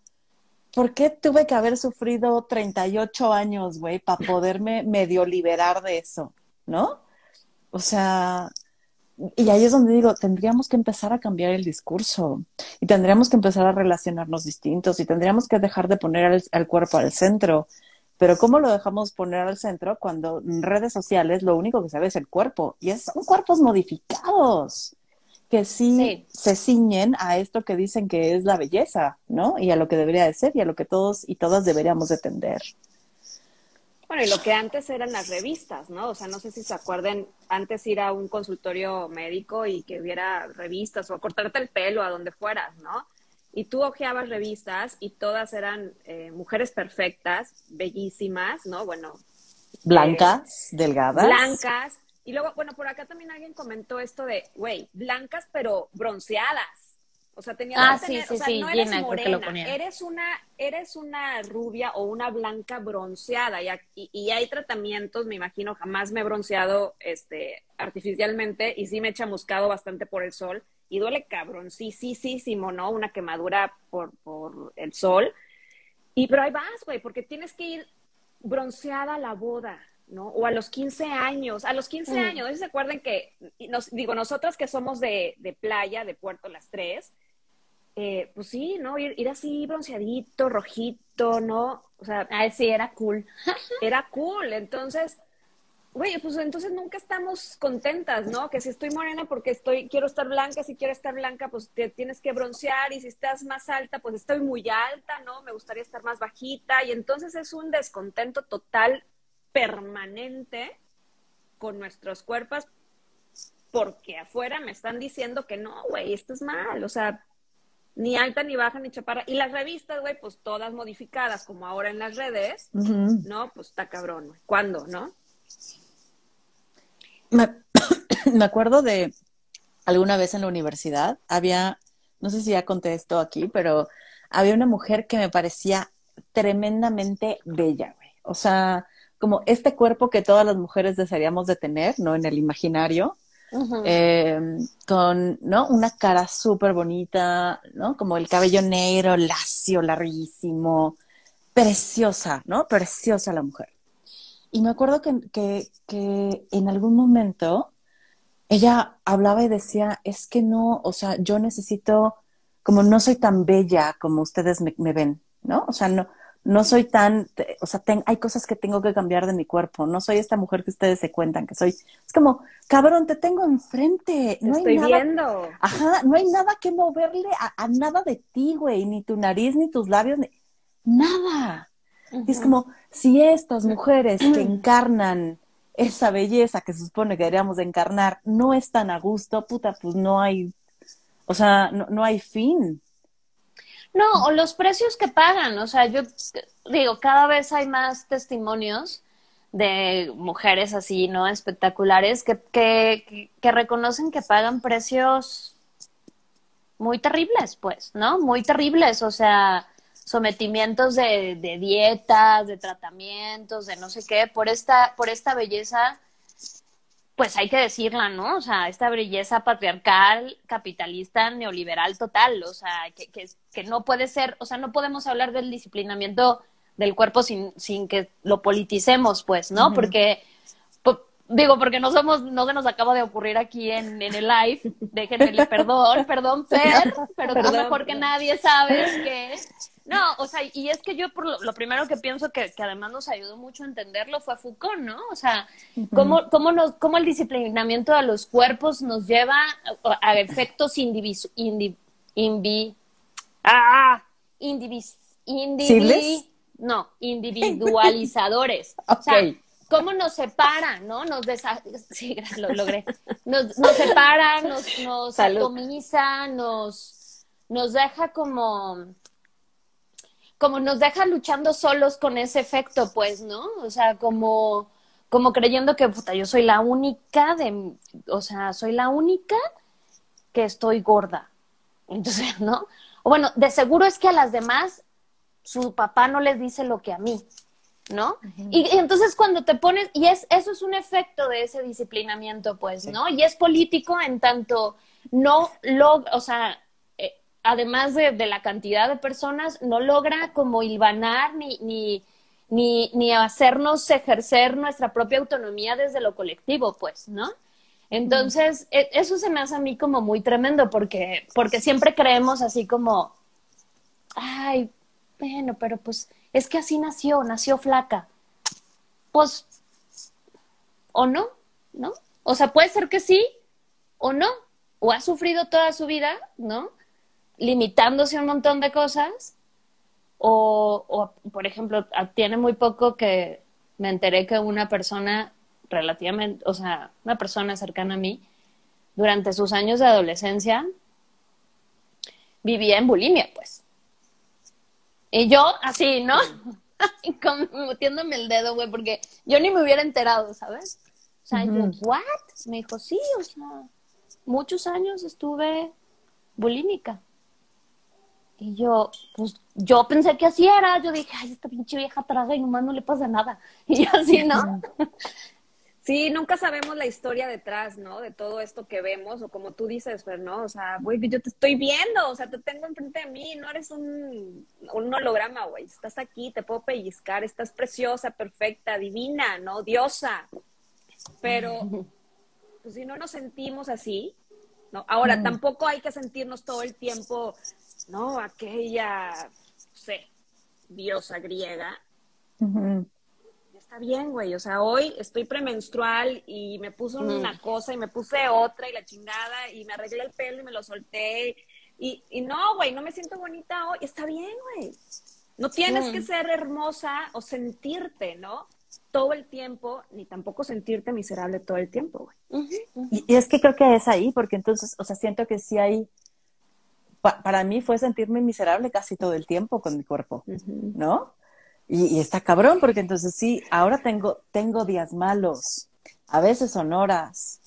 ¿por qué tuve que haber sufrido 38 años, güey, para poderme medio liberar de eso? ¿No? O sea, y ahí es donde digo, tendríamos que empezar a cambiar el discurso y tendríamos que empezar a relacionarnos distintos y tendríamos que dejar de poner al cuerpo al centro. Pero ¿cómo lo dejamos poner al centro cuando en redes sociales lo único que se ve es el cuerpo? Y es- son cuerpos modificados que sí, Sí. se ciñen a esto que dicen que es la belleza, ¿no? Y a lo que debería de ser y a lo que todos y todas deberíamos de tender. Bueno, y lo que antes eran las revistas, ¿no? O sea, no sé si se acuerden, antes ir a un consultorio médico y que hubiera revistas o cortarte el pelo a donde fueras, ¿no? Y tú hojeabas revistas y todas eran eh, mujeres perfectas, bellísimas, ¿no? Bueno, Blancas, delgadas. blancas. Y luego, bueno, por acá también alguien comentó esto de, güey, blancas pero bronceadas. O sea, tenías Ah, que sí, tener, sí, o sea, sí, no eres Gina, morena, eres una, eres una rubia o una blanca bronceada. Y, aquí- y hay tratamientos, me imagino, jamás me he bronceado este, artificialmente y sí me he chamuscado bastante por el sol. Y duele cabrón, sí, sí, sí, sí, ¿no? Una quemadura por, por el sol. Y pero ahí vas, güey, porque tienes que ir bronceada a la boda, ¿no? O a los 15 años, a los 15 Mm. años, ¿no se acuerdan que, nos, digo, nosotras que somos de, de playa, de Puerto Las Tres, eh, pues sí, ¿no? Ir, ir así bronceadito, rojito, ¿no? O sea, Ay, sí, era cool. era cool. Entonces, güey, pues entonces nunca estamos contentas, ¿no? Que si estoy morena porque estoy, quiero estar blanca, si quiero estar blanca, pues te tienes que broncear, y si estás más alta, pues estoy muy alta, ¿no? Me gustaría estar más bajita, y entonces es un descontento total, permanente con nuestros cuerpos, porque afuera me están diciendo que no, güey, esto es mal, o sea, ni alta, ni baja, ni chaparra. Y las revistas, güey, pues todas modificadas, como ahora en las redes. ¿no? Pues está cabrón, güey. ¿Cuándo, no? Me, me acuerdo de alguna vez en la universidad, había, no sé si ya conté esto aquí, pero había una mujer que me parecía tremendamente bella, güey. O sea, como este cuerpo que todas las mujeres desearíamos de tener, ¿no? En el imaginario, eh, con, ¿no? Una cara súper bonita, ¿no? Como el cabello negro, lacio, larguísimo, preciosa, ¿no? Preciosa la mujer. Y me acuerdo que, que, que en algún momento ella hablaba y decía, es que no, o sea, yo necesito, como no soy tan bella como ustedes me, me ven, ¿no? O sea, no, no soy tan, o sea, ten- hay cosas que tengo que cambiar de mi cuerpo, no soy esta mujer que ustedes se cuentan que soy. Es como, cabrón, te tengo enfrente, Te hay estoy nada viendo. Ajá, no hay nada que moverle a, a nada de ti, güey, ni tu nariz, ni tus labios, ni nada. Y es como, si estas mujeres que encarnan esa belleza que se supone que deberíamos de encarnar no están a gusto, puta, pues no hay, o sea, no, no hay fin. No, o los precios que pagan. O sea, yo digo, cada vez hay más testimonios de mujeres así, ¿no? Espectaculares que, que, que- que reconocen que pagan precios muy terribles, pues, ¿no? Muy terribles. O sea, sometimientos de, de dietas, de tratamientos, de no sé qué, por esta, por esta belleza pues hay que decirla, ¿no? O sea, esta belleza patriarcal, capitalista, neoliberal total, o sea, que, que, que no puede ser, o sea, no podemos hablar del disciplinamiento del cuerpo sin, sin que lo politicemos, pues, ¿no? Porque, po- digo, porque no somos, no se nos acaba de ocurrir aquí en, en el live, déjenme perdón, perdón, Fer, pero tú Perdón, mejor que nadie sabes que no, o sea, y es que yo por lo, lo primero que pienso que, que además nos ayudó mucho a entenderlo fue Foucault, ¿no? O sea, cómo, cómo, nos, cómo el disciplinamiento de los cuerpos nos lleva a, a efectos indivisu, indi, invi, ah, indivis, indivi, ¿Cibles? no, individualizadores. O sea. Cómo nos separa, ¿no? Nos desa sí, lo logré. Nos, nos separa, nos, nos atomiza, nos, nos deja como como nos deja luchando solos con ese efecto, pues, ¿no? O sea, como, como creyendo que, puta, yo soy la única de, o sea, soy la única que estoy gorda. Entonces, ¿no? O bueno, de seguro es que a las demás su papá no les dice lo que a mí, ¿no? y, y entonces cuando te pones, y es, eso es un efecto de ese disciplinamiento, pues, ¿no? Y es político en tanto no lo, o sea, eh, además de, de la cantidad de personas, no logra como hilvanar ni, ni, ni, ni hacernos ejercer nuestra propia autonomía desde lo colectivo, pues, ¿no? Entonces, e- eso se me hace a mí como muy tremendo porque, porque siempre creemos así como, ay, bueno, pero pues es que así nació, nació flaca. Pues, o no, ¿no? O sea, puede ser que sí o no, o ha sufrido toda su vida, ¿no? Limitándose a un montón de cosas, o, por ejemplo, tiene muy poco que me enteré que una persona relativamente, o sea, una persona cercana a mí, durante sus años de adolescencia, vivía en bulimia, pues. Y yo, así, ¿no? Metiéndome el dedo, güey, porque yo ni me hubiera enterado, ¿sabes? O sea, yo. ¿what? Me dijo, sí, o sea, muchos años estuve bulímica. Y yo, pues, yo pensé que así era. Yo dije, ay, esta pinche vieja traga y nomás no le pasa nada. Y yo así, ¿no? Sí, nunca sabemos la historia detrás, ¿no? De todo esto que vemos, o como tú dices, Fer, ¿no? O sea, güey, yo te estoy viendo, o sea, te tengo enfrente de mí, no eres un, un holograma, güey. Estás aquí, te puedo pellizcar, estás preciosa, perfecta, divina, ¿no? Diosa. Pero, pues si no nos sentimos así, ¿no? Ahora, Mm. tampoco hay que sentirnos todo el tiempo, ¿no? Aquella, no sé, diosa griega, está bien, güey. O sea, hoy estoy premenstrual y me puse una cosa y me puse otra y la chingada y me arreglé el pelo y me lo solté. Y, y no, güey, no me siento bonita hoy. Está bien, güey. No tienes Mm. que ser hermosa o sentirte, ¿no? Todo el tiempo, ni tampoco sentirte miserable todo el tiempo, güey. Y es que creo que es ahí, porque entonces, o sea, siento que sí hay para mí fue sentirme miserable casi todo el tiempo con mi cuerpo, ¿no? Y, está cabrón, porque entonces sí, ahora tengo, tengo días malos, a veces son horas.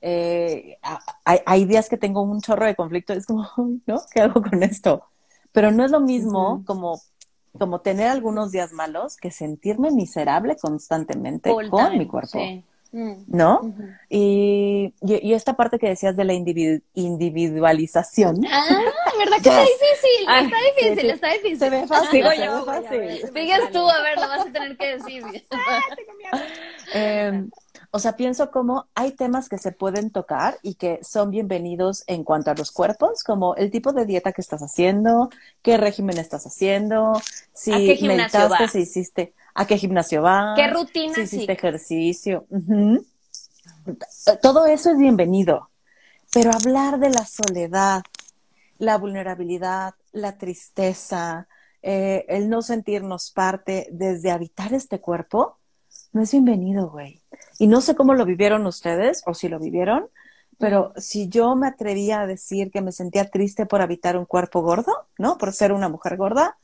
Eh, hay, hay, días que tengo un chorro de conflicto, es como, ¿no? ¿Qué hago con esto? Pero no es lo mismo como, como tener algunos días malos que sentirme miserable constantemente con mi cuerpo. Mm. ¿No? y, y, esta parte que decías de la individualización. Ah, ¿verdad que está difícil? está difícil, está difícil. Se ve fácil. se yo, fácil. Sigues tú, a ver, lo vas a tener que decir. ah. Eh, o sea, pienso como hay temas que se pueden tocar y que son bienvenidos en cuanto a los cuerpos, como el tipo de dieta que estás haciendo, qué régimen estás haciendo, si meditaste, si hiciste, a qué gimnasio vas, qué rutina, si hiciste ejercicio. Todo eso es bienvenido. Pero hablar de la soledad, la vulnerabilidad, la tristeza, eh, el no sentirnos parte desde habitar este cuerpo, no es bienvenido, güey. Y no sé cómo lo vivieron ustedes o si lo vivieron, pero si yo me atrevía a decir que me sentía triste por habitar un cuerpo gordo, ¿no? Por ser una mujer gorda,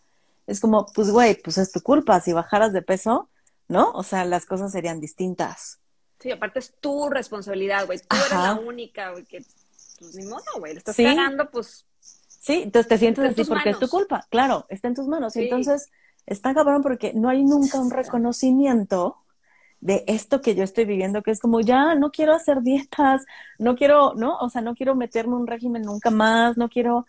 es como, pues güey, pues es tu culpa, si bajaras de peso, ¿no? O sea, las cosas serían distintas. Sí, aparte es tu responsabilidad, güey. Tú eres la única, güey, que, pues ni modo, güey, estás cagando, pues. Sí, entonces te sientes así porque es tu culpa, claro, está en tus manos. Y entonces, está cabrón porque no hay nunca un reconocimiento de esto que yo estoy viviendo, que es como, ya, no quiero hacer dietas, no quiero, ¿no? O sea, no quiero meterme un régimen nunca más, no quiero,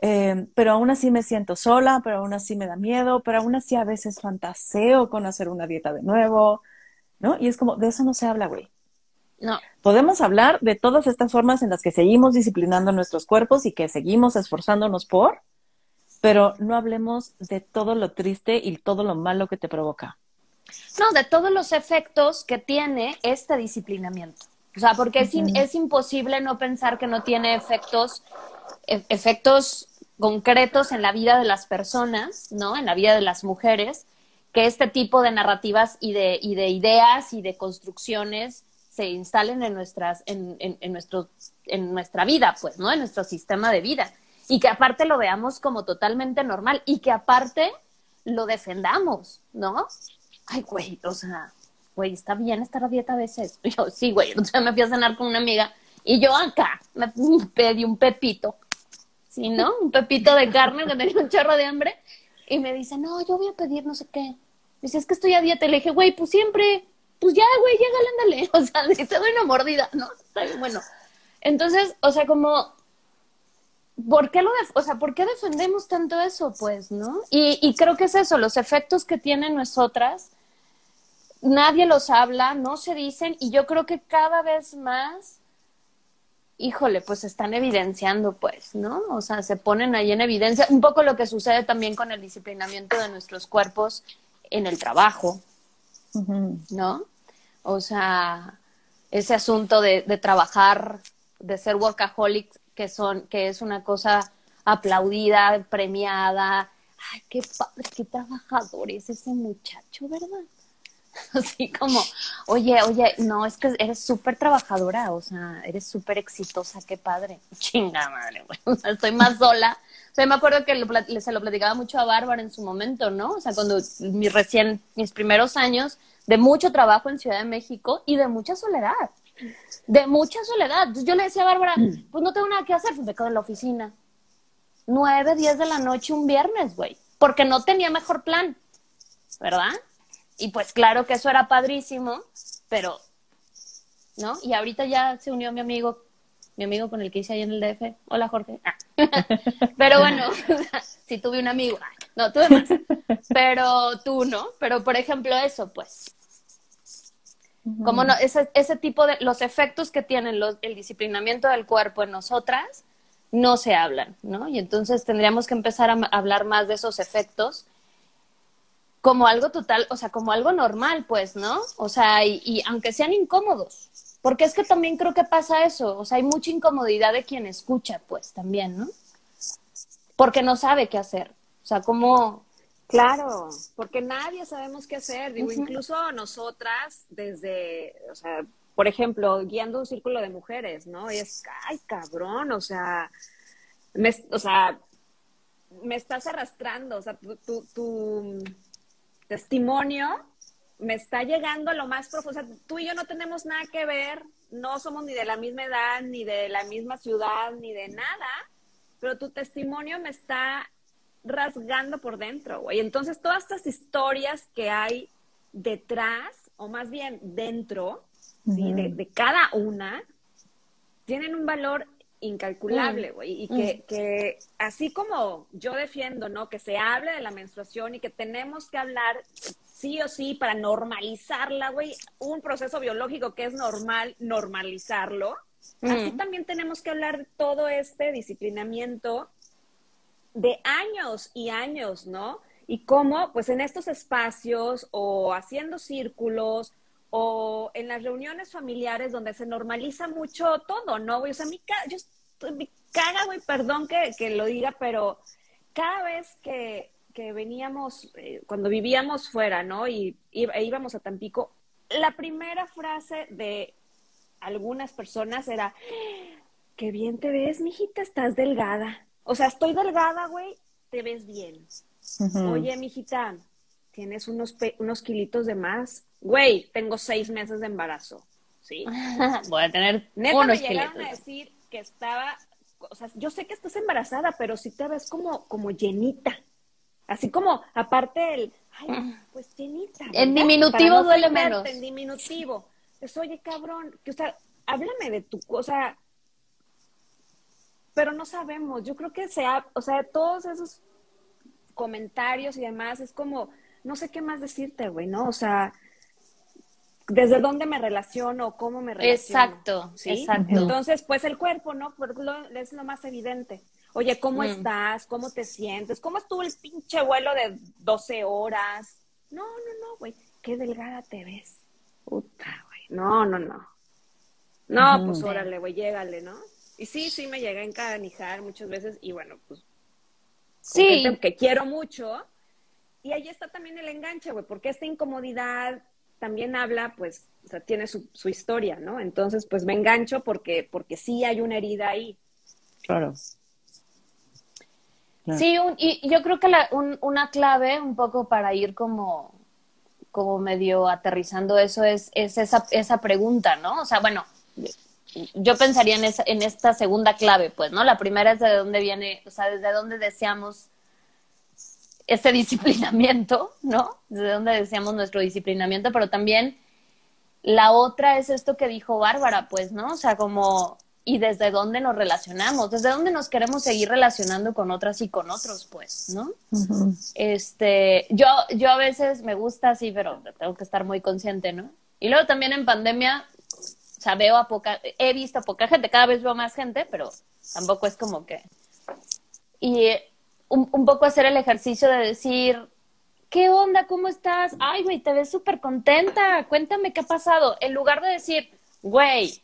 eh, pero aún así me siento sola, pero aún así me da miedo, pero aún así a veces fantaseo con hacer una dieta de nuevo, ¿no? Y es como, de eso no se habla, güey. No. Podemos hablar de todas estas formas en las que seguimos disciplinando nuestros cuerpos y que seguimos esforzándonos por, pero no hablemos de todo lo triste y todo lo malo que te provoca. No, de todos los efectos que tiene este disciplinamiento. O sea, porque es, es imposible no pensar que no tiene efectos, e, efectos concretos en la vida de las personas, ¿no? En la vida de las mujeres, que este tipo de narrativas y de, y de ideas y de construcciones se instalen en nuestras, en, en, nuestro, en nuestra vida, pues, ¿no? En nuestro sistema de vida. Y que aparte lo veamos como totalmente normal y que aparte lo defendamos, ¿no? ay, güey, o sea, güey, está bien estar a dieta a veces. yo, sí, güey, o sea, me fui a cenar con una amiga y yo acá me pedí un pepito, ¿sí, no? Un pepito de carne que tenía un chorro de hambre y me dice, no, yo voy a pedir no sé qué. Dice, es que estoy a dieta. Le dije, güey, pues siempre, pues ya, güey, llégale, ándale. O sea, te doy una mordida, ¿no? Bueno. Entonces, o sea, como, ¿por qué lo, o sea, por qué defendemos tanto eso, pues, no? Y, y creo que es eso, los efectos que tienen nosotras nadie los habla, no se dicen y yo creo que cada vez más, híjole, pues están evidenciando, pues, ¿no? O sea, se ponen ahí en evidencia un poco lo que sucede también con el disciplinamiento de nuestros cuerpos en el trabajo, ¿no? O sea, ese asunto de, de trabajar, de ser workaholic, que son, que es una cosa aplaudida, premiada. Ay, qué padre, qué trabajador es ese muchacho, ¿verdad? Así como, oye, oye, no, es que eres súper trabajadora, o sea, eres súper exitosa, qué padre. Chinga madre, güey. O sea, estoy más sola. O sea, me acuerdo que se lo platicaba mucho a Bárbara en su momento, ¿no? O sea, cuando mi recién, mis primeros años de mucho trabajo en Ciudad de México y de mucha soledad. De mucha soledad. Entonces yo le decía a Bárbara, pues no tengo nada que hacer, pues me quedo en la oficina. Nueve, diez de la noche un viernes, güey. Porque no tenía mejor plan, ¿verdad? Y pues claro que eso era padrísimo, pero, ¿no? Y ahorita ya se unió mi amigo, mi amigo con el que hice ahí en el DF. Hola, Jorge. Ah. pero bueno, si tuve un amigo. No, tuve más. Pero tú, ¿no? Pero por ejemplo eso, pues. Como no, ese, ese tipo de, los efectos que tienen los, el disciplinamiento del cuerpo en nosotras no se hablan, ¿no? Y entonces tendríamos que empezar a hablar más de esos efectos como algo total, o sea, como algo normal, pues, ¿no? O sea, y, aunque sean incómodos, porque es que también creo que pasa eso, o sea, hay mucha incomodidad de quien escucha, pues, también, ¿no? Porque no sabe qué hacer, o sea, como... Claro, porque nadie sabemos qué hacer, digo, incluso nosotras desde, o sea, por ejemplo, guiando un círculo de mujeres, ¿no? Y es, ay, cabrón, o sea, me, o sea, me estás arrastrando, o sea, tu, tu, tu testimonio me está llegando a lo más profundo. O sea, tú y yo no tenemos nada que ver, no somos ni de la misma edad, ni de la misma ciudad, ni de nada, pero tu testimonio me está rasgando por dentro, güey. Entonces, todas estas historias que hay detrás, o más bien dentro, ¿sí? de, de, cada una, tienen un valor incalculable, güey. Y que, mm. que, así como yo defiendo, ¿no? Que se hable de la menstruación y que tenemos que hablar sí o sí para normalizarla, güey, un proceso biológico que es normal, normalizarlo. Así también tenemos que hablar de todo este disciplinamiento de años y años, ¿no? Y cómo, pues en estos espacios o haciendo círculos o en las reuniones familiares donde se normaliza mucho todo, ¿no? O sea, mi, yo me caga, güey, perdón que, que, lo diga, pero cada vez que, que veníamos, eh, cuando vivíamos fuera, ¿no? Y, y e íbamos a Tampico, la primera frase de algunas personas era, qué bien te ves, mijita, estás delgada. O sea, estoy delgada, güey, te ves bien. Oye, mijita, tienes unos, unos kilitos de más. Güey, tengo seis meses de embarazo. ¿Sí? Voy a tener Neta unos me llegaron a decir que estaba, o sea, yo sé que estás embarazada, pero sí te ves como, como llenita. Así como, aparte el, ay, pues llenita. ¿verdad? En diminutivo no duele menos. En diminutivo. Pues, oye, cabrón, que, o sea, háblame de tu cosa. Pero no sabemos. Yo creo que sea, o sea, todos esos comentarios y demás, es como, no sé qué más decirte, güey, ¿no? O sea, desde dónde me relaciono, cómo me relaciono. Exacto, ¿sí? exacto. Entonces, pues el cuerpo, ¿no? es lo más evidente. Oye, ¿cómo Mm. estás? ¿Cómo te sientes? ¿Cómo estuvo el pinche vuelo de 12 horas? No, no, no, güey. Qué delgada te ves. Puta, güey. No, no, no. No, pues órale, güey, llégale, ¿no? Y sí, sí me llegué a encanijar muchas veces y bueno, pues Sí, que quiero mucho. Y ahí está también el enganche, güey, porque esta incomodidad también habla, pues, o sea, tiene su, su historia, ¿no? Entonces, pues me engancho porque, porque sí hay una herida ahí. Claro. Claro. Sí, un- y yo creo que la- un- una clave un poco para ir como, como medio aterrizando eso es, es esa, esa pregunta, ¿no? O sea, bueno, yo pensaría en, esa, en esta segunda clave, pues, ¿no? La primera es de dónde viene, o sea, desde dónde deseamos ese disciplinamiento, ¿no? Desde dónde deseamos nuestro disciplinamiento, pero también la otra es esto que dijo Bárbara, pues, ¿no? O sea, como, y desde dónde nos relacionamos, desde dónde nos queremos seguir relacionando con otras y con otros, pues, ¿no? Este, yo, yo a veces me gusta así, pero tengo que estar muy consciente, ¿no? Y luego también en pandemia, o sea, veo a poca, he visto a poca gente, cada vez veo más gente, pero tampoco es como que. Y un, un poco hacer el ejercicio de decir, ¿qué onda? ¿Cómo estás? Ay, güey, te ves súper contenta, cuéntame qué ha pasado. En lugar de decir, güey,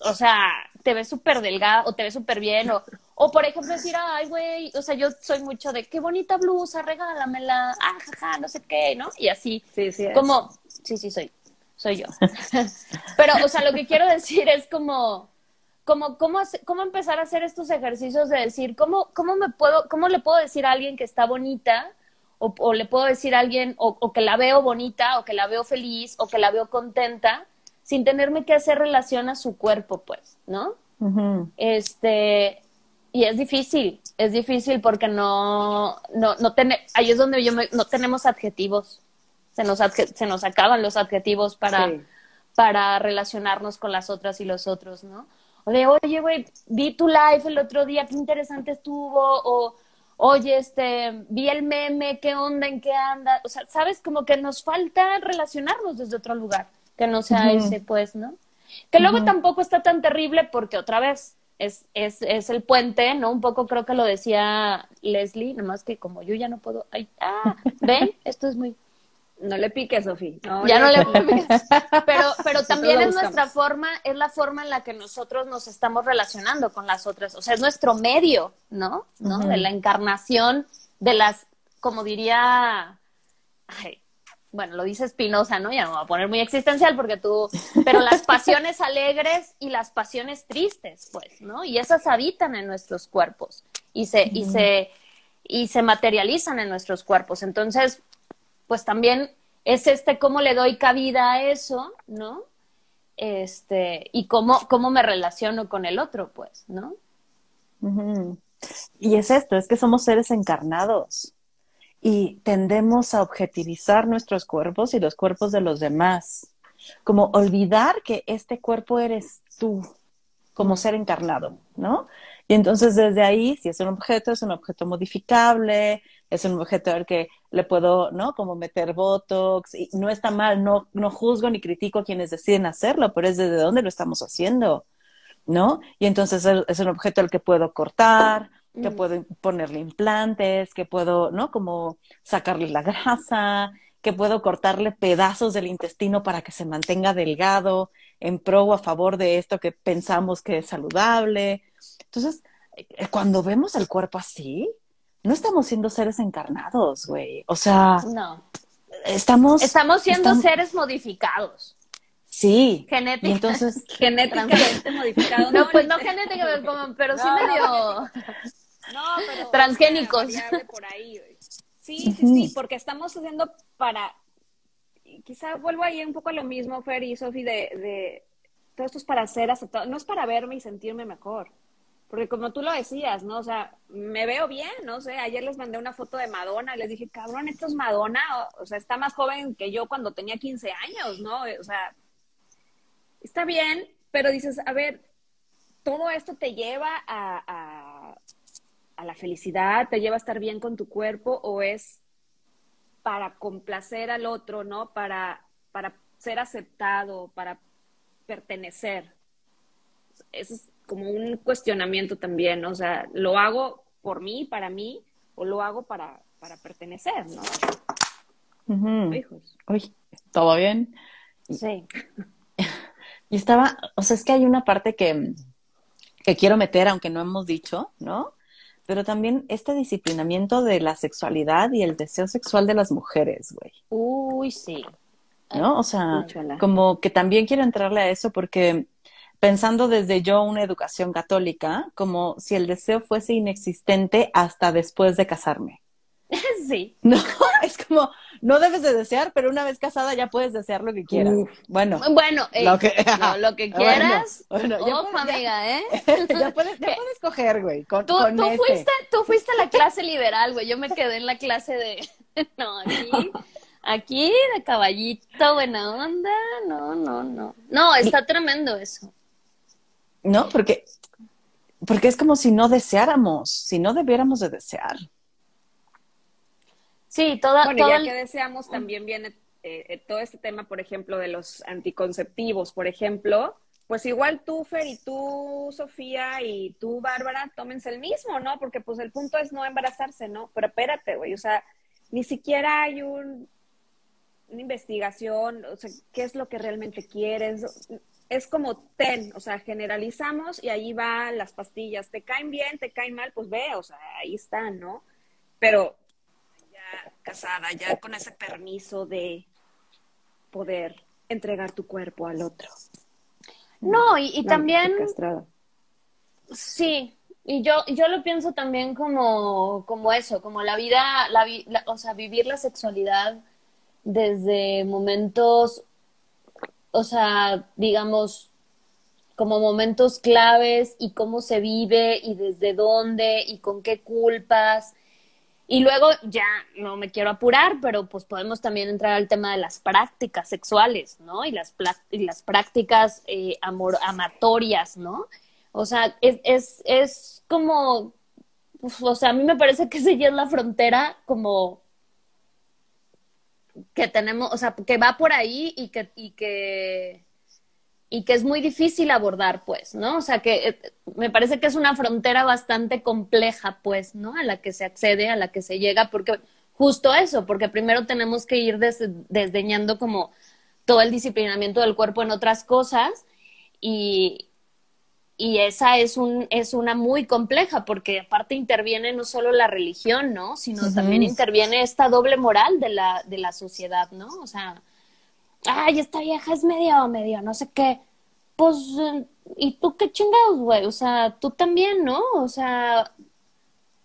o sea, te ves súper delgada o te ves súper bien, o, o por ejemplo decir, ay, güey, o sea, yo soy mucho de, qué bonita blusa, regálamela, ah, jaja, no sé qué, ¿no? Y así, Sí, sí. es. como, sí, sí, soy, soy yo. Pero, o sea, lo que quiero decir es como, como, cómo, cómo empezar a hacer estos ejercicios de decir, cómo, cómo me puedo, cómo le puedo decir a alguien que está bonita, o, o le puedo decir a alguien, o, o que la veo bonita, o que la veo feliz, o que la veo contenta, sin tenerme que hacer relación a su cuerpo, pues, ¿no? Este, y es difícil, es difícil porque no, no, no tiene, ahí es donde yo me- no tenemos adjetivos. Se nos, adje- se nos acaban los adjetivos para, Sí. para relacionarnos con las otras y los otros, ¿no? O de, oye, güey, vi tu live el otro día, qué interesante estuvo, o, oye, este, vi el meme, qué onda, en qué anda, o sea, sabes, como que nos falta relacionarnos desde otro lugar, que no sea ese, pues, ¿no? Que luego tampoco está tan terrible porque otra vez es, es, es el puente, ¿no? Un poco creo que lo decía Leslie, nomás que como yo ya no puedo, ay, ah, ven, esto es muy, No le piques, Sofi. No, ya no le piques. pero, pero también es nuestra forma, es la forma en la que nosotros nos estamos relacionando con las otras, o sea, es nuestro medio, ¿no? ¿No? De la encarnación de las, como diría, ay, bueno, lo dice Spinoza, ¿no? Ya no me voy a poner muy existencial porque tú, pero las pasiones alegres y las pasiones tristes, pues, ¿no? Y esas habitan en nuestros cuerpos y se, y se, y se materializan en nuestros cuerpos. Entonces, pues también es este cómo le doy cabida a eso, ¿no? Este, y cómo, cómo me relaciono con el otro, pues, ¿no? Y es esto, es que somos seres encarnados y tendemos a objetivizar nuestros cuerpos y los cuerpos de los demás, como olvidar que este cuerpo eres tú como ser encarnado, ¿no? Y entonces desde ahí, si es un objeto, es un objeto modificable, es un objeto al que le puedo, ¿no? Como meter botox, y no está mal, no, no juzgo ni critico a quienes deciden hacerlo, pero es desde dónde lo estamos haciendo, ¿no? Y entonces es un objeto al que puedo cortar, que mm. puedo ponerle implantes, que puedo, ¿no? Como sacarle la grasa, que puedo cortarle pedazos del intestino para que se mantenga delgado en pro o a favor de esto que pensamos que es saludable. Entonces, eh, cuando vemos el cuerpo así, no estamos siendo seres encarnados, güey. O sea, no. Estamos estamos siendo seres modificados. Sí. Genética. entonces, genéticamente modificados. No, pues no genéticamente, pero sí medio no, pero. Transgénicos. Por ahí. Sí, sí, sí, porque estamos haciendo para. Quizá vuelvo ahí un poco a lo mismo, Fer y Sofi, de, de. Todo esto es para ser aceptado. No es para verme y sentirme mejor. Porque como tú lo decías, ¿no? O sea, me veo bien, no sé. Ayer les mandé una foto de Madonna y les dije, cabrón, esto es Madonna. O, sea, está más joven que yo cuando tenía 15 años, ¿no? O sea, está bien, pero dices, a ver, todo esto te lleva a a la felicidad, te lleva a estar bien con tu cuerpo o es para complacer al otro, ¿no? Para, para ser aceptado, para pertenecer. Eso es como un cuestionamiento también. O sea, ¿lo hago por mí, para mí, o lo hago para, para pertenecer, ¿no? Hijos. Uy, ¿todo bien? Sí. Y estaba, o sea, es que hay una parte que, que quiero meter, aunque no hemos dicho, ¿no? pero también este disciplinamiento de la sexualidad y el deseo sexual de las mujeres, güey. Uy, sí. ¿No? O sea, como que también quiero entrarle a eso porque pensando desde yo una educación católica, como si el deseo fuese inexistente hasta después de casarme. Sí. No, es como, no debes de desear, pero una vez casada ya puedes desear lo que quieras. bueno. Bueno, lo, que, lo que quieras. Bueno, Ojo, amiga, ¿eh? ya, puedes, ya puedes coger, güey. Con, tú, tú fuiste, tú fuiste a la clase liberal, güey. Yo me quedé en la clase de. No, aquí. Aquí de caballito, buena onda. No, no, no. No, está tremendo eso. No, porque. Porque es como si no deseáramos, si no debiéramos de desear. Sí, toda. Bueno, ya que deseamos, también viene eh, eh, todo este tema, por ejemplo, de los anticonceptivos, por ejemplo. Pues igual tú, Fer, y tú, Sofía, y tú, Bárbara, tómense el mismo, ¿no? Porque pues el punto es no embarazarse, ¿no? Pero espérate, güey, o sea, ni siquiera hay un, una investigación, o sea, qué es lo que realmente quieres. Es como ten, o sea, generalizamos y ahí van las pastillas. Te caen bien, te caen mal, pues ve, o sea, ahí están, ¿no? Pero casada, ya con ese permiso de poder entregar tu cuerpo al otro. No, y, también... Sí, y yo, yo lo pienso también como, como eso, como la vida, la, o sea, vivir la sexualidad desde momentos, o sea, digamos, como momentos claves y cómo se vive y desde dónde y con qué culpas y luego ya no me quiero apurar, pero pues podemos también entrar al tema de las prácticas sexuales, ¿no? Y las, y las prácticas eh, amor amatorias, ¿no? O sea, es, es, es como, pues, o sea, a mí me parece que esa la frontera como que tenemos, o sea, que va por ahí y que, y que y que es muy difícil abordar, pues, ¿no? O sea, que eh, me parece que es una frontera bastante compleja, pues, ¿no? A la que se accede, a la que se llega, porque justo eso, porque primero tenemos que ir desdeñando como todo el disciplinamiento del cuerpo en otras cosas y, y esa es, un, es una muy compleja, porque aparte interviene no solo la religión, ¿no? Sino también interviene esta doble moral de la, de la sociedad, ¿no? O sea, ay, esta vieja es medio, medio, no sé qué. Pues, ¿y tú qué chingados, güey? O sea, tú también, ¿no? O sea,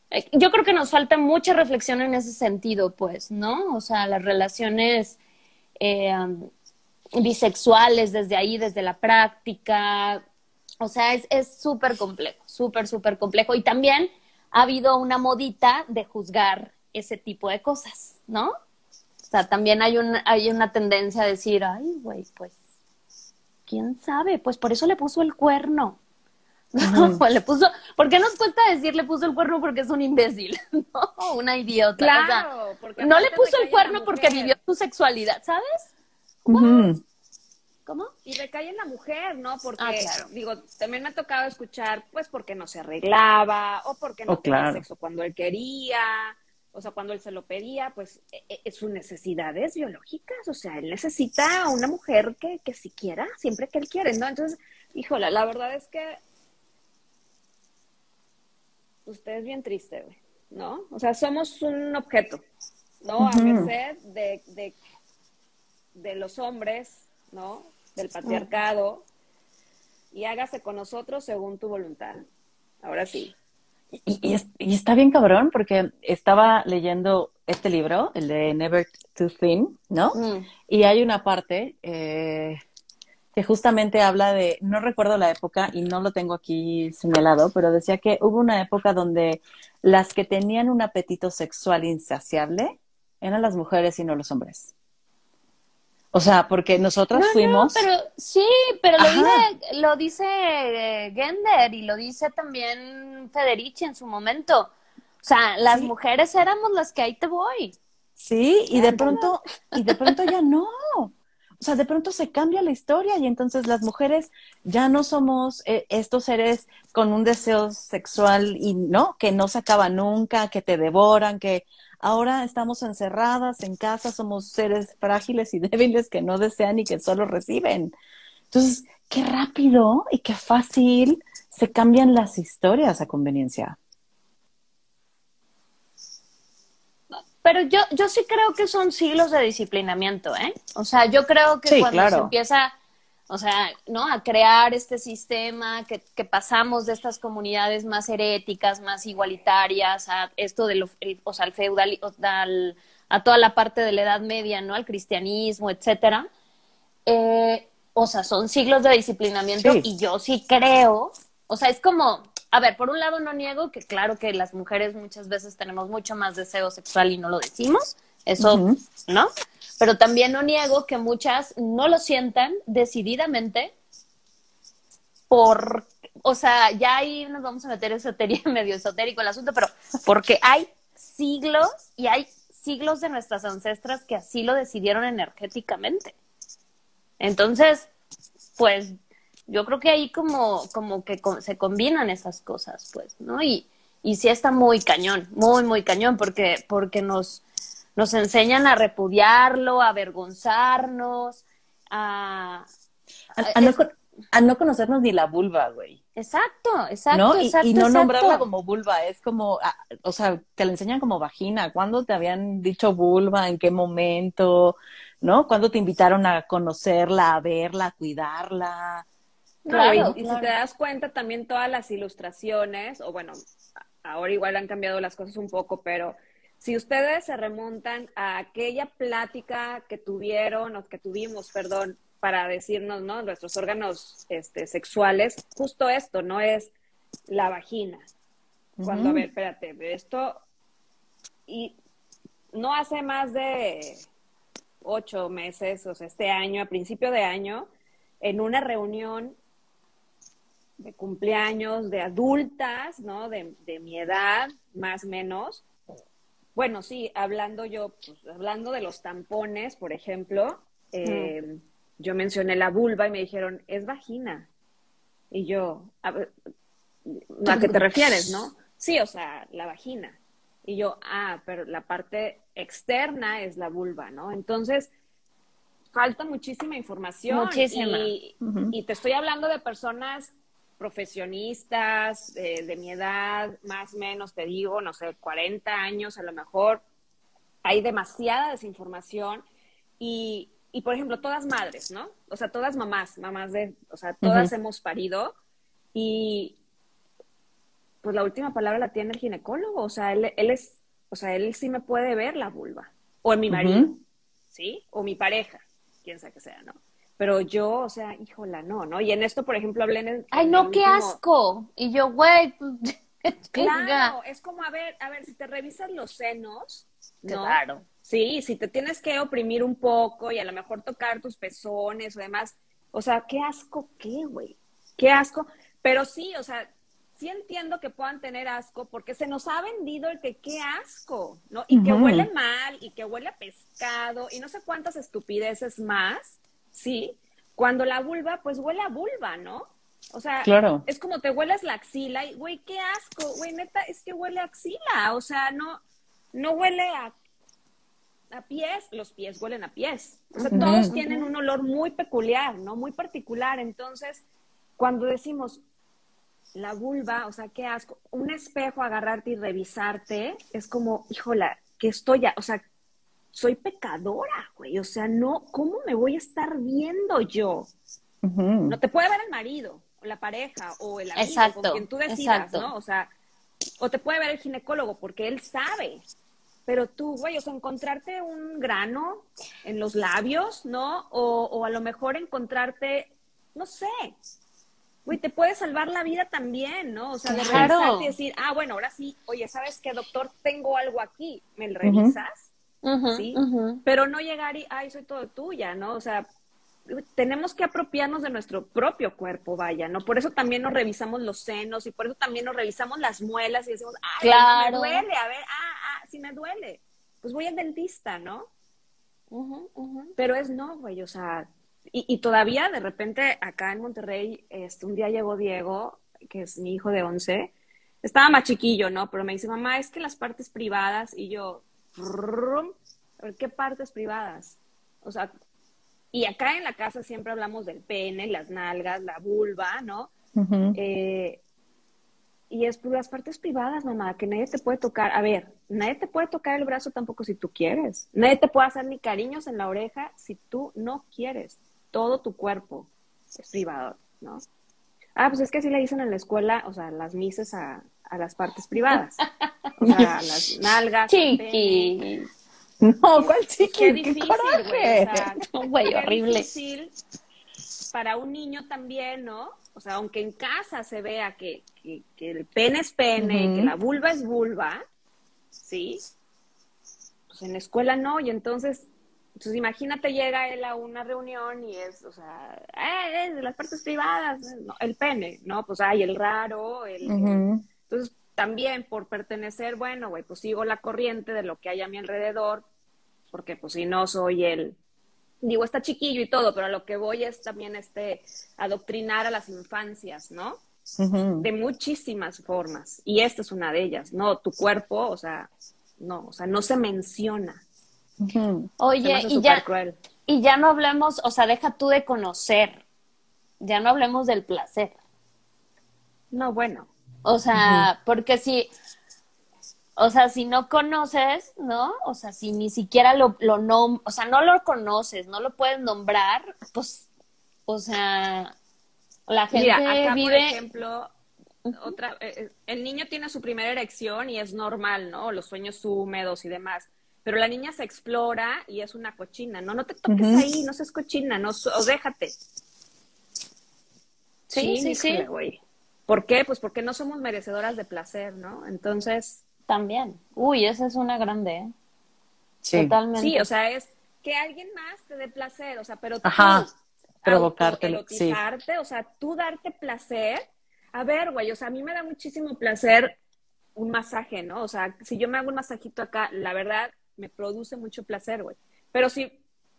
eh, yo creo que nos falta mucha reflexión en ese sentido, pues, ¿no? O sea, las relaciones eh, bisexuales desde ahí, desde la práctica, o sea, es súper complejo, súper, súper complejo. Y también ha habido una modita de juzgar ese tipo de cosas, ¿no? O sea, también hay, un, hay una tendencia a decir, ay, güey, pues, ¿quién sabe? Pues por eso le puso el cuerno. No, pues le puso, ¿por qué nos cuesta decir le puso el cuerno porque es un imbécil? No, una idiota. Claro, porque no le puso el cuerno porque vivió su sexualidad, ¿sabes? ¿Cómo? Y recae en la mujer, ¿no? Porque, ah, digo, también me ha tocado escuchar, pues, porque no se arreglaba, o porque no oh, tenía sexo cuando él quería, o sea, cuando él se lo pedía, pues, e, e, sus necesidades biológicas, o sea, él necesita a una mujer que, que siquiera, siempre que él quiere, ¿no? Entonces, híjola, la verdad es que usted es bien triste, güey, ¿no? O sea, somos un objeto, ¿no? A merced de, de, de los hombres, ¿no? Del patriarcado y hágase con nosotros según tu voluntad. Ahora sí. Y, está bien cabrón porque estaba leyendo este libro, el de Never Too Thin, ¿no? Mm. Y hay una parte eh, que justamente habla de, no recuerdo la época y no lo tengo aquí señalado, pero decía que hubo una época donde las que tenían un apetito sexual insaciable eran las mujeres y no los hombres. O sea, porque nosotras fuimos. pero sí, pero lo dice, lo dice eh, Gender y lo dice también Federici en su momento. O sea, las mujeres éramos las que ahí te voy. Sí, y de pronto, y de pronto ya no. O sea, de pronto se cambia la historia y entonces las mujeres ya no somos eh, estos seres con un deseo sexual y no, que no se acaba nunca, que te devoran, que Ahora estamos encerradas en casa, somos seres frágiles y débiles que no desean y que solo reciben. Entonces, qué rápido y qué fácil se cambian las historias a conveniencia. Pero yo, yo sí creo que son siglos de disciplinamiento, ¿eh? O sea, yo creo que cuando se empieza o sea, ¿no? A crear este sistema que, que, pasamos de estas comunidades más heréticas, más igualitarias, a esto de lo, o sea, al feudal, a toda la parte de la Edad Media, ¿no? Al cristianismo, etcétera. Eh, o sea, son siglos de disciplinamiento y yo sí creo, o sea, es como, a ver, por un lado no niego que claro que las mujeres muchas veces tenemos mucho más deseo sexual y no lo decimos, eso, ¿no? Pero también no niego que muchas no lo sientan decididamente por, o sea, ya ahí nos vamos a meter esotería, medio esotérico el asunto, pero porque hay siglos y hay siglos de nuestras ancestras que así lo decidieron energéticamente. Entonces, pues yo creo que ahí como, como que se combinan esas cosas, pues, ¿no? Y, y sí está muy cañón, muy, muy cañón, porque, porque nos, nos enseñan a repudiarlo, a avergonzarnos, a... A, no, conocernos ni la vulva, güey. Exacto, exacto, ¿no? y, no nombrarla como vulva, es como, ah, o sea, te la enseñan como vagina. ¿Cuándo te habían dicho vulva? ¿En qué momento? ¿No? ¿Cuándo te invitaron a conocerla, a verla, a cuidarla? Claro, y, y si te das cuenta también todas las ilustraciones, o bueno, ahora igual han cambiado las cosas un poco, pero si ustedes se remontan a aquella plática que tuvieron o que tuvimos, perdón, para decirnos, ¿no? Nuestros órganos este, sexuales, justo esto, no es la vagina. Cuando, a ver, espérate, esto, y no hace más de ocho meses, o sea, este año, a principio de año, en una reunión de cumpleaños de adultas, ¿no? De, de mi edad, más o menos, bueno, sí, hablando yo, pues, hablando de los tampones, por ejemplo, eh, yo mencioné la vulva y me dijeron, es vagina. Y yo, ¿a, qué te refieres, no? Sí, o sea, la vagina. Y yo, ah, pero la parte externa es la vulva, ¿no? Entonces, falta muchísima información. Muchísima. Y, y te estoy hablando de personas profesionistas eh, de mi edad, más o menos, te digo, no sé, 40 años a lo mejor, hay demasiada desinformación y, y, por ejemplo, todas madres, ¿no? O sea, todas mamás, mamás de, o sea, todas hemos parido y pues la última palabra la tiene el ginecólogo, o sea, él, él es, o sea, él sí me puede ver la vulva, o en mi marido, ¿sí? O mi pareja, quién sabe que sea, ¿no? Pero yo, o sea, híjola, no, ¿no? Y en esto, por ejemplo, hablé en el... Ay, no, qué asco. Y yo, güey, pues... Claro, es como, a ver, a ver, si te revisas los senos, ¿no? Claro. Sí, si te tienes que oprimir un poco y a lo mejor tocar tus pezones o demás, o sea, qué asco, qué, güey, qué asco. Pero sí, o sea, sí entiendo que puedan tener asco porque se nos ha vendido el que qué asco, ¿no? Y que huele mal y que huele a pescado y no sé cuántas estupideces más, ¿sí? Cuando la vulva, pues huele a vulva, ¿no? O sea, es como te hueles la axila y, güey, qué asco, güey, neta, es que huele a axila, o sea, no, no huele a, a pies, los pies huelen a pies. O sea, todos tienen un olor muy peculiar, ¿no? Muy particular. Entonces, cuando decimos la vulva, o sea, qué asco, un espejo, agarrarte y revisarte, es como, híjola, que estoy ya, o sea, soy pecadora, güey, o sea, no, ¿cómo me voy a estar viendo yo? No te puede ver el marido, o la pareja, o el amigo, con quien tú decidas, ¿no? O sea, o te puede ver el ginecólogo, porque él sabe. Pero tú, güey, o sea, encontrarte un grano en los labios, ¿no? O, o a lo mejor encontrarte, no sé, güey, te puede salvar la vida también, ¿no? O sea, de y decir, ah, bueno, ahora sí, oye, ¿sabes qué, doctor? Tengo algo aquí, ¿me lo revisas? ¿Sí? Pero no llegar y, ay, soy todo tuya, ¿no? O sea, tenemos que apropiarnos de nuestro propio cuerpo, vaya, ¿no? Por eso también nos revisamos los senos y por eso también nos revisamos las muelas y decimos, ay, me duele, a ver, ah, ah, sí me duele. Pues voy al dentista, ¿no? Pero es no, güey, o sea, y, todavía de repente acá en Monterrey, este, un día llegó Diego, que es mi hijo de 11, estaba más chiquillo, ¿no? Pero me dice, mamá, es que las partes privadas, y yo, ¿qué partes privadas? O sea, y acá en la casa siempre hablamos del pene, las nalgas, la vulva, ¿no? eh, y es por las partes privadas, mamá, que nadie te puede tocar. A ver, nadie te puede tocar el brazo tampoco si tú quieres. Nadie te puede hacer ni cariños en la oreja si tú no quieres. Todo tu cuerpo es privado, ¿no? Ah, pues es que así le dicen en la escuela, o sea, las mises a, a las partes privadas. O sea, a las nalgas. Chiqui. No, ¿cuál chiqui? Qué difícil, güey. O sea, güey, horrible. difícil para un niño también, ¿no? O sea, aunque en casa se vea que, que, el pene es pene, que la vulva es vulva, ¿sí? Pues en la escuela no, y entonces, pues imagínate llega él a una reunión y es, o sea, eh, es de las partes privadas, el pene, ¿no? Pues hay el raro, el, entonces también por pertenecer, bueno, güey, pues sigo la corriente de lo que hay a mi alrededor, porque pues si no soy el, digo, está chiquillo y todo, pero a lo que voy es también este, adoctrinar a las infancias, ¿no? De muchísimas formas. Y esta es una de ellas, ¿no? Tu cuerpo, o sea, no, o sea, no se menciona. Oye, y ya, y ya no hablemos, o sea, deja tú de conocer, ya no hablemos del placer. No, bueno. O sea, porque si, o sea, si no conoces, ¿no? O sea, si ni siquiera lo, lo nom o sea, no lo conoces, no lo puedes nombrar, pues, o sea, la gente Mira, acá, vive... por ejemplo, otra, eh, eh, el niño tiene su primera erección y es normal, ¿no? Los sueños húmedos y demás. Pero la niña se explora y es una cochina, ¿no? No te toques ahí, no seas cochina, no, o déjate. Sí, sí, sí. ¿Por qué? Pues porque no somos merecedoras de placer, ¿no? Entonces, también. Uy, esa es una grande, ¿eh? Sí. Totalmente. Sí, o sea, es que alguien más te dé placer, o sea, pero tú Ajá, provocártelo, sí. o sea, tú darte placer. A ver, güey, o sea, a mí me da muchísimo placer un masaje, ¿no? O sea, si yo me hago un masajito acá, la verdad, me produce mucho placer, güey. Pero si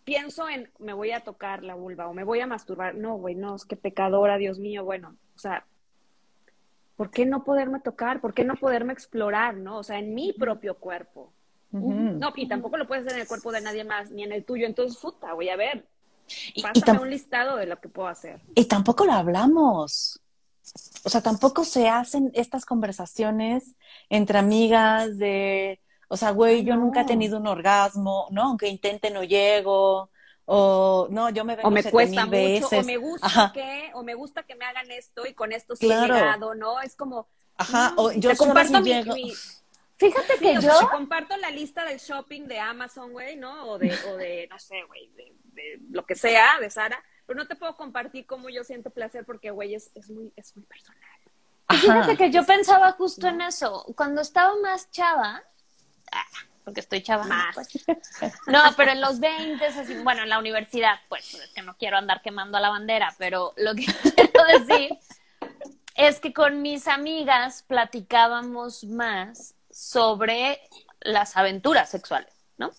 pienso en me voy a tocar la vulva o me voy a masturbar, no, güey, no, es que pecadora, Dios mío, bueno, o sea, ¿por qué no poderme tocar? ¿Por qué no poderme explorar, no? O sea, en mi propio cuerpo. No, y tampoco lo puedes hacer en el cuerpo de nadie más, ni en el tuyo. Entonces, puta, voy a ver. Pásame un listado de lo que puedo hacer. Y tampoco lo hablamos. o sea, tampoco se hacen estas conversaciones entre amigas de, o sea, güey, yo nunca he tenido un orgasmo, ¿no? Aunque intente no llego, o no, yo me o me cuesta mucho, o me gusta que, o me gusta que me hagan esto y con esto sí he llegado, ¿no? Es como, Ajá, o yo comparto mi, Fíjate que yo... Te comparto la lista del shopping de Amazon, güey, ¿no? O de, o de no sé, güey, de, lo que sea, de Sara, pero no te puedo compartir cómo yo siento placer porque, güey, es, es, muy, es muy personal. fíjate que yo pensaba justo en eso. Cuando estaba más chava, ah, porque estoy chava. Más. Pues. No, pero en los 20, así, bueno, en la universidad, pues, es que no quiero andar quemando a la bandera, pero lo que quiero decir es que con mis amigas platicábamos más sobre las aventuras sexuales, ¿no?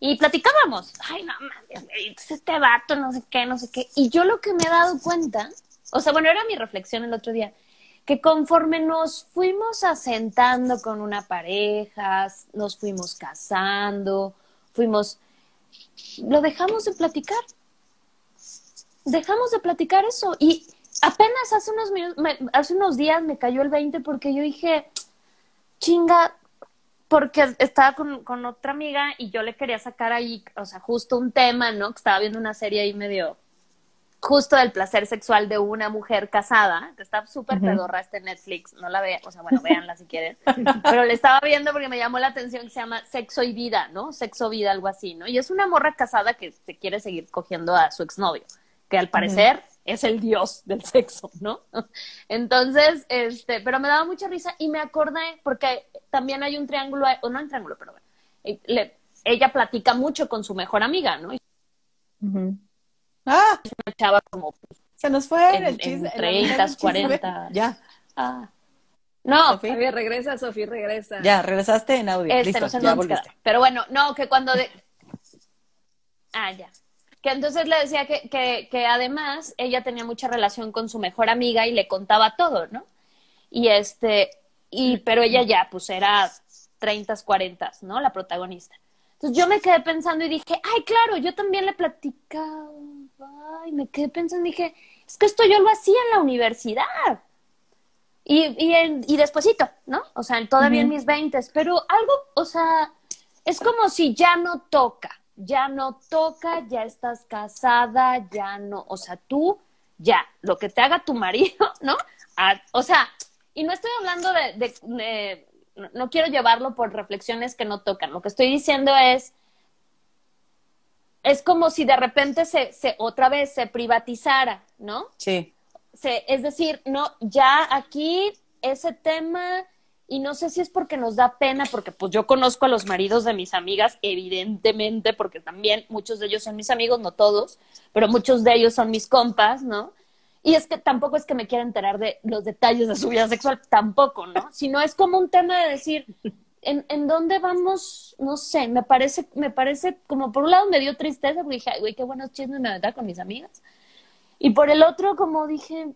Y platicábamos, ay, no mames, este vato, no sé qué, no sé qué. Y yo lo que me he dado cuenta, o sea, bueno, era mi reflexión el otro día, que conforme nos fuimos asentando con una pareja, nos fuimos casando, fuimos, lo dejamos de platicar. Dejamos de platicar eso. Y apenas hace unos, hace unos días me cayó el 20 porque yo dije, chinga, porque estaba con, con, otra amiga y yo le quería sacar ahí, o sea, justo un tema, ¿no? Que estaba viendo una serie ahí medio justo del placer sexual de una mujer casada, que está súper pedorra este Netflix, no la vean, o sea, bueno, véanla si quieren, pero le estaba viendo porque me llamó la atención que se llama Sexo y Vida, ¿no? Sexo Vida, algo así, ¿no? Y es una morra casada que se quiere seguir cogiendo a su exnovio, que al parecer es el dios del sexo, ¿no? Entonces, este, pero me daba mucha risa y me acordé, porque también hay un triángulo, o no un triángulo, pero bueno, eh, ella platica mucho con su mejor amiga, ¿no? Ah, una chava como se nos fue en, el chisme, en 30, 40. Ya. Ah. No, Sofía, regresa, Sofía, regresa. Ya, regresaste en audio. Este, Listo, no ya volviste. Pero bueno, no, que cuando de... Ah, ya que entonces le decía que, que, que, además ella tenía mucha relación con su mejor amiga y le contaba todo, ¿no? Y este, y, pero ella ya, pues era 30, 40, ¿no? La protagonista. Entonces yo me quedé pensando y dije, ay, claro, yo también le platicaba. Ay, me quedé pensando y dije, es que esto yo lo hacía en la universidad. Y, y, en, y despuesito, ¿no? O sea, todavía en mis veintes, pero algo, o sea, es como si ya no toca, ya no toca, ya estás casada, ya no, o sea, tú, ya, lo que te haga tu marido, ¿no? o sea, y no estoy hablando de, no quiero llevarlo por reflexiones que no tocan, lo que estoy diciendo es, es como si de repente se, se otra vez se privatizara, ¿no? Sí. Se, es decir, no, ya aquí ese tema y no sé si es porque nos da pena, porque pues yo conozco a los maridos de mis amigas, evidentemente, porque también muchos de ellos son mis amigos, no todos, pero muchos de ellos son mis compas, ¿no? Y es que tampoco es que me quiera enterar de los detalles de su vida sexual, tampoco, ¿no? Sino es como un tema de decir, ¿en, en dónde vamos? No sé, me parece, me parece, como por un lado me dio tristeza, porque dije, ay, güey, qué buenos chismes me da con mis amigas. Y por el otro, como dije,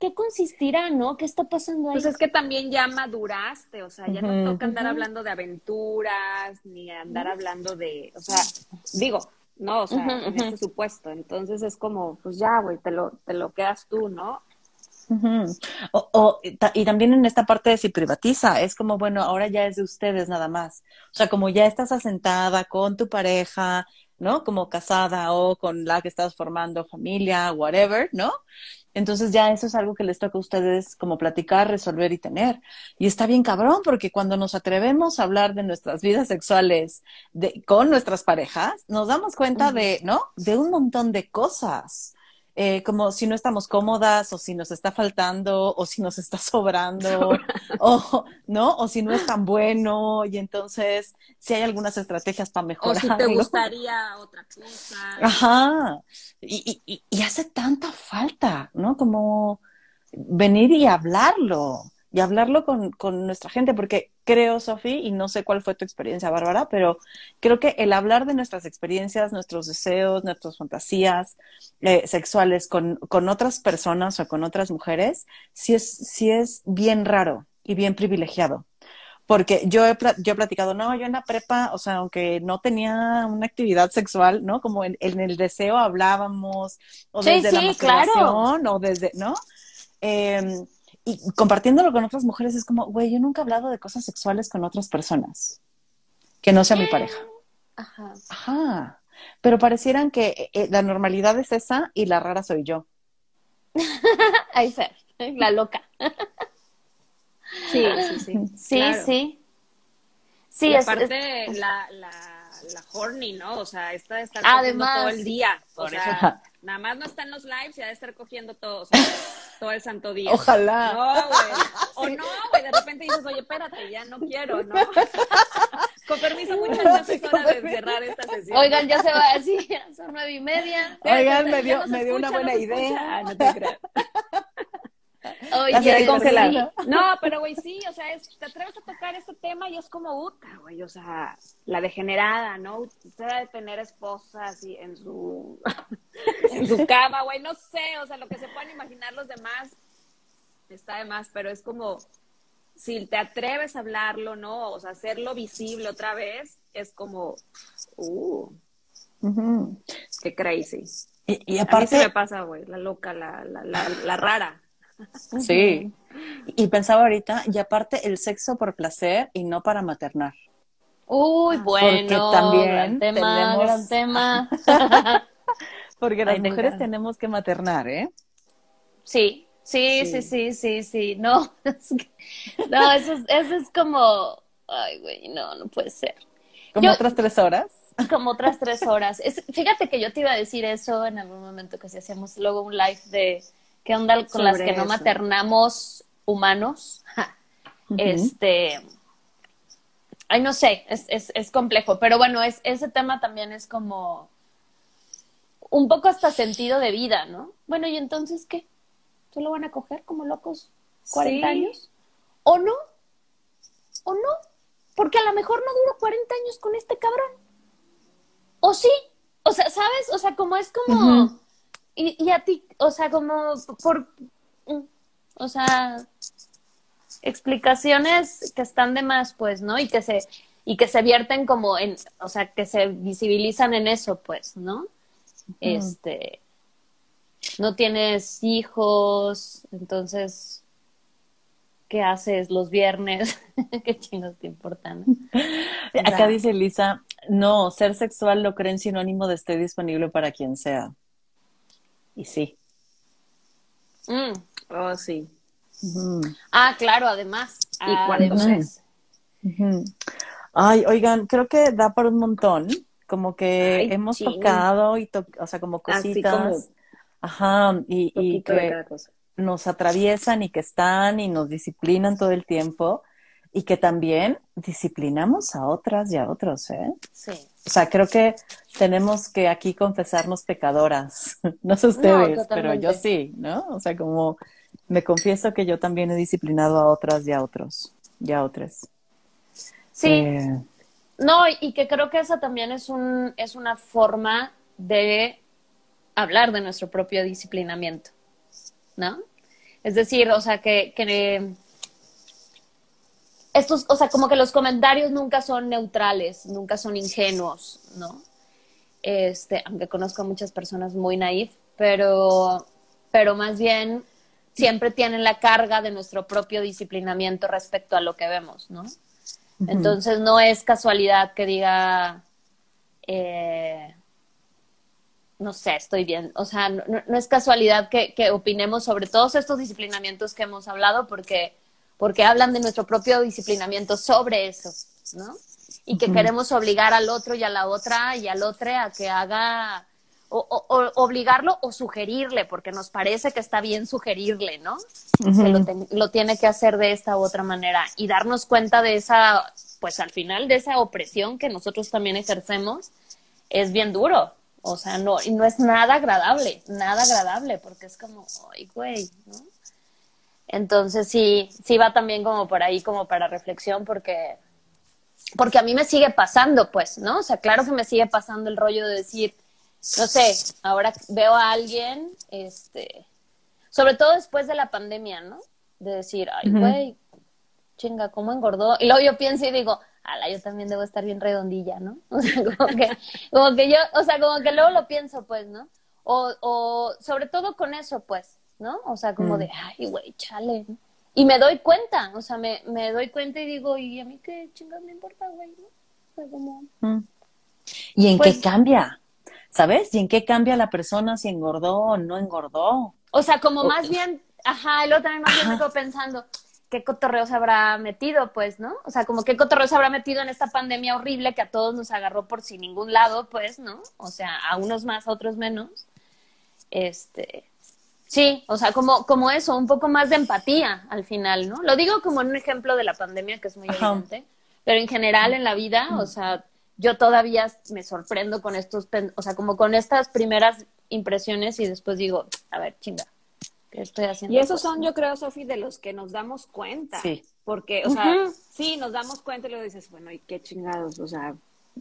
¿qué consistirá, no? ¿Qué está pasando ahí? Pues es que también ya maduraste, o sea, ya no toca andar hablando de aventuras, ni andar hablando de, o sea, digo, no, o sea, en este supuesto. Entonces es como, pues ya, güey, te lo, te lo quedas tú, ¿no? o, y también en esta parte de si privatiza, es como, bueno, ahora ya es de ustedes nada más. O sea, como ya estás asentada con tu pareja, ¿no? Como casada o con la que estás formando familia, whatever, ¿no? Entonces ya eso es algo que les toca a ustedes como platicar, resolver y tener. Y está bien cabrón, porque cuando nos atrevemos a hablar de nuestras vidas sexuales de, con nuestras parejas, nos damos cuenta de, ¿no? De un montón de cosas. Eh, como si no estamos cómodas o si nos está faltando o si nos está sobrando o no o si no es tan bueno y entonces si hay algunas estrategias para mejorar o si te gustaría otra cosa. Ajá. Y, y, y hace tanta falta no como venir y hablarlo y hablarlo con, con nuestra gente, porque creo, Sofi, y no sé cuál fue tu experiencia, Bárbara, pero creo que el hablar de nuestras experiencias, nuestros deseos, nuestras fantasías eh, sexuales con, con otras personas o con otras mujeres, sí es, sí es bien raro y bien privilegiado porque yo he, yo he platicado, no, yo en la prepa, o sea, aunque no tenía una actividad sexual, ¿no? Como en, el deseo hablábamos, o desde la masturbación, o desde, ¿no? Em, y compartiéndolo con otras mujeres es como, güey, yo nunca he hablado de cosas sexuales con otras personas, que no sea mi pareja. Ajá. Ajá. Pero parecieran que eh, eh, la normalidad es esa y la rara soy yo. Ahí ser, la loca. Sí, sí, sí. Sí, sí. Sí, aparte la, la, la horny, ¿no? O sea, esta de estar cogiendo todo el día. O sea, nada más no está en los lives y ha de estar cogiendo todo, o sea, todo el santo día. Ojalá. No, güey. O no, güey, de repente dices, oye, espérate, ya no quiero, ¿no? Con permiso, muchas gracias, hora de cerrar esta sesión. Oigan, ya se va así, son nueve y media. Oigan, me dio, me dio una buena idea. no te creas. Oye. No, pero güey, sí, o sea, te atreves a tocar este tema y es como Uta, güey, o sea, la degenerada, ¿no? Usted de tener esposas y en su en su cama, güey, no sé, o sea, lo que se pueden imaginar los demás está de más, pero es como si te atreves a hablarlo, ¿no? O sea, hacerlo visible otra vez, es como, uh, qué crazy. Y, aparte... A mí me pasa, güey, la loca, la, la, la, la rara. Sí. Y pensaba ahorita, y aparte el sexo por placer y no para maternar. Uy, bueno, porque también tema, tenemos... tema. porque las mujeres tenemos que maternar, ¿eh? Sí, sí, sí, sí, sí, sí. No, no, eso es, eso es como, ay, güey, no, no puede ser. ¿Como otras tres horas? Como otras tres horas. Es, fíjate que yo te iba a decir eso en algún momento que si hacíamos luego un live de ¿Qué onda con las que no maternamos humanos? Este. Ay, no sé, es, es, es complejo, pero bueno, es, ese tema también es como un poco hasta sentido de vida, ¿no? Bueno, ¿y entonces qué? ¿Solo van a coger como locos 40 años? ¿O no? ¿O no? Porque a lo mejor no duro 40 años con este cabrón. ¿O sí? O sea, ¿sabes? O sea, como es como... Y, y a ti, o sea, como por, mm, o sea, explicaciones que están de más, pues, ¿no? Y que se, y que se vierten como en, o sea, que se visibilizan en eso, pues, ¿no? Este, no tienes hijos, entonces, ¿qué haces los viernes? ¿Qué chinos te importan? Acá dice Lisa, no, ser sexual lo creen sinónimo de estoy disponible para quien sea. Y sí. Mm. Oh, sí. Ah, claro, además. Y además. Ay, oigan, creo que da por un montón. Como que hemos tocado y o sea, como cositas. Ajá, y, y que nos atraviesan y que están y nos disciplinan todo el tiempo y que también disciplinamos a otras y a otros, ¿eh? Sí. O sea, creo que tenemos que aquí confesarnos pecadoras. No sé ustedes, pero yo sí, ¿no? O sea, como me confieso que yo también he disciplinado a otras y a otros, y a otras. Sí. Eh, no, y que creo que esa también es, un, es una forma de hablar de nuestro propio disciplinamiento, ¿no? Es decir, o sea, que, que estos, o sea, como que los comentarios nunca son neutrales, nunca son ingenuos, ¿no? Este, aunque conozco a muchas personas muy naif, pero, pero más bien siempre tienen la carga de nuestro propio disciplinamiento respecto a lo que vemos, ¿no? Entonces no es casualidad que diga, eh, no sé, estoy bien, o sea, no, no es casualidad que, que opinemos sobre todos estos disciplinamientos que hemos hablado porque porque hablan de nuestro propio disciplinamiento sobre eso, ¿no? Y que queremos obligar al otro y a la otra y al otro a que haga, o, obligarlo o sugerirle, porque nos parece que está bien sugerirle, ¿no? Que lo, lo tiene que hacer de esta u otra manera y darnos cuenta de esa, pues al final de esa opresión que nosotros también ejercemos, es bien duro. O sea, no, y no es nada agradable, nada agradable, porque es como, ay, güey, ¿no? Entonces sí, sí va también como por ahí, como para reflexión, porque, porque a mí me sigue pasando, pues, ¿no? O sea, claro que me sigue pasando el rollo de decir, no sé, ahora veo a alguien, este, sobre todo después de la pandemia, ¿no? De decir, ay, güey, chinga, ¿cómo engordó? Y luego yo pienso y digo, ala, yo también debo estar bien redondilla, ¿no? O sea, como que, como que yo, o sea, como que luego lo pienso, pues, ¿no? O, o sobre todo con eso, pues, ¿no? O sea, como Mm. de, ay, güey, chale. Y me doy cuenta, o sea, me, me doy cuenta y digo, ¿y a mí qué chingas me importa, güey? ¿no? O sea, como... Mm. ¿Y en Pues- qué cambia? ¿Sabes? ¿Y en qué cambia la persona si engordó o no engordó? O sea, como más bien, ajá, y luego también más bien me quedo pensando, ¿qué cotorreo se habrá metido, pues, no? O sea, como qué cotorreo se habrá metido en esta pandemia horrible que a todos nos agarró por sin ningún lado, pues, ¿no? O sea, a unos más, a otros menos. Este, sí, o sea, como, como eso, un poco más de empatía al final, ¿no? Lo digo como un ejemplo de la pandemia que es muy Ajá. evidente, pero en general en la vida, o sea, yo todavía me sorprendo con estos, o sea, como con estas primeras impresiones y después digo, a ver, chinga, ¿qué estoy haciendo? Y esos pues, son, no? yo creo, Sofi, de los que nos damos cuenta. Sí. Porque, o sea, sí, nos damos cuenta y luego dices, bueno, ¿y qué chingados? O sea,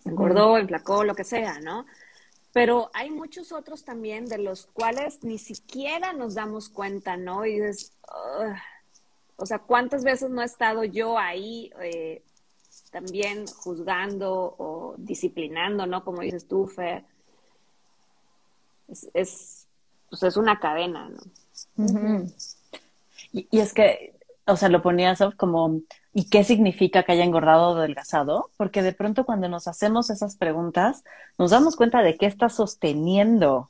engordó, enflacó, lo que sea, ¿no? Pero hay muchos otros también de los cuales ni siquiera nos damos cuenta, ¿no? Y dices, o sea, ¿cuántas veces no he estado yo ahí eh, también juzgando o disciplinando, ¿no? Como dices tú, Fer. Es, es, pues es una cadena, ¿no? Y, es que, o sea, lo ponías como, ¿y qué significa que haya engordado o adelgazado? Porque de pronto cuando nos hacemos esas preguntas, nos damos cuenta de qué está sosteniendo,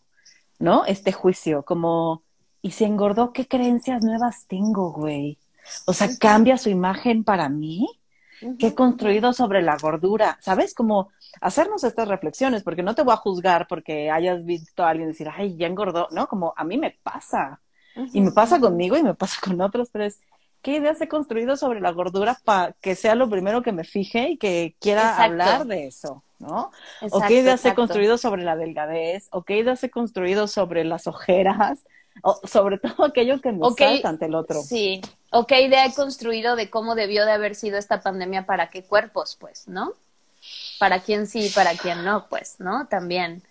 ¿no? Este juicio, como, ¿y si engordó, qué creencias nuevas tengo, güey? O sea, ¿cambia su imagen para mí? ¿Qué he construido sobre la gordura? ¿Sabes? Como hacernos estas reflexiones, porque no te voy a juzgar porque hayas visto a alguien decir, ay, ya engordó, ¿no? Como a mí me pasa. Y me pasa conmigo y me pasa con otros, pero es, ¿qué ideas he construido sobre la gordura para que sea lo primero que me fije y que quiera Exacto. hablar de eso, ¿no? o qué ideas he exacto. construido sobre la delgadez, o qué ideas he construido sobre las ojeras, o sobre todo aquello que me Ok, salta ante el otro. Sí. ¿O qué idea he construido de cómo debió de haber sido esta pandemia para qué cuerpos, pues, ¿no? Para quién sí, para quién no, pues, ¿no? También.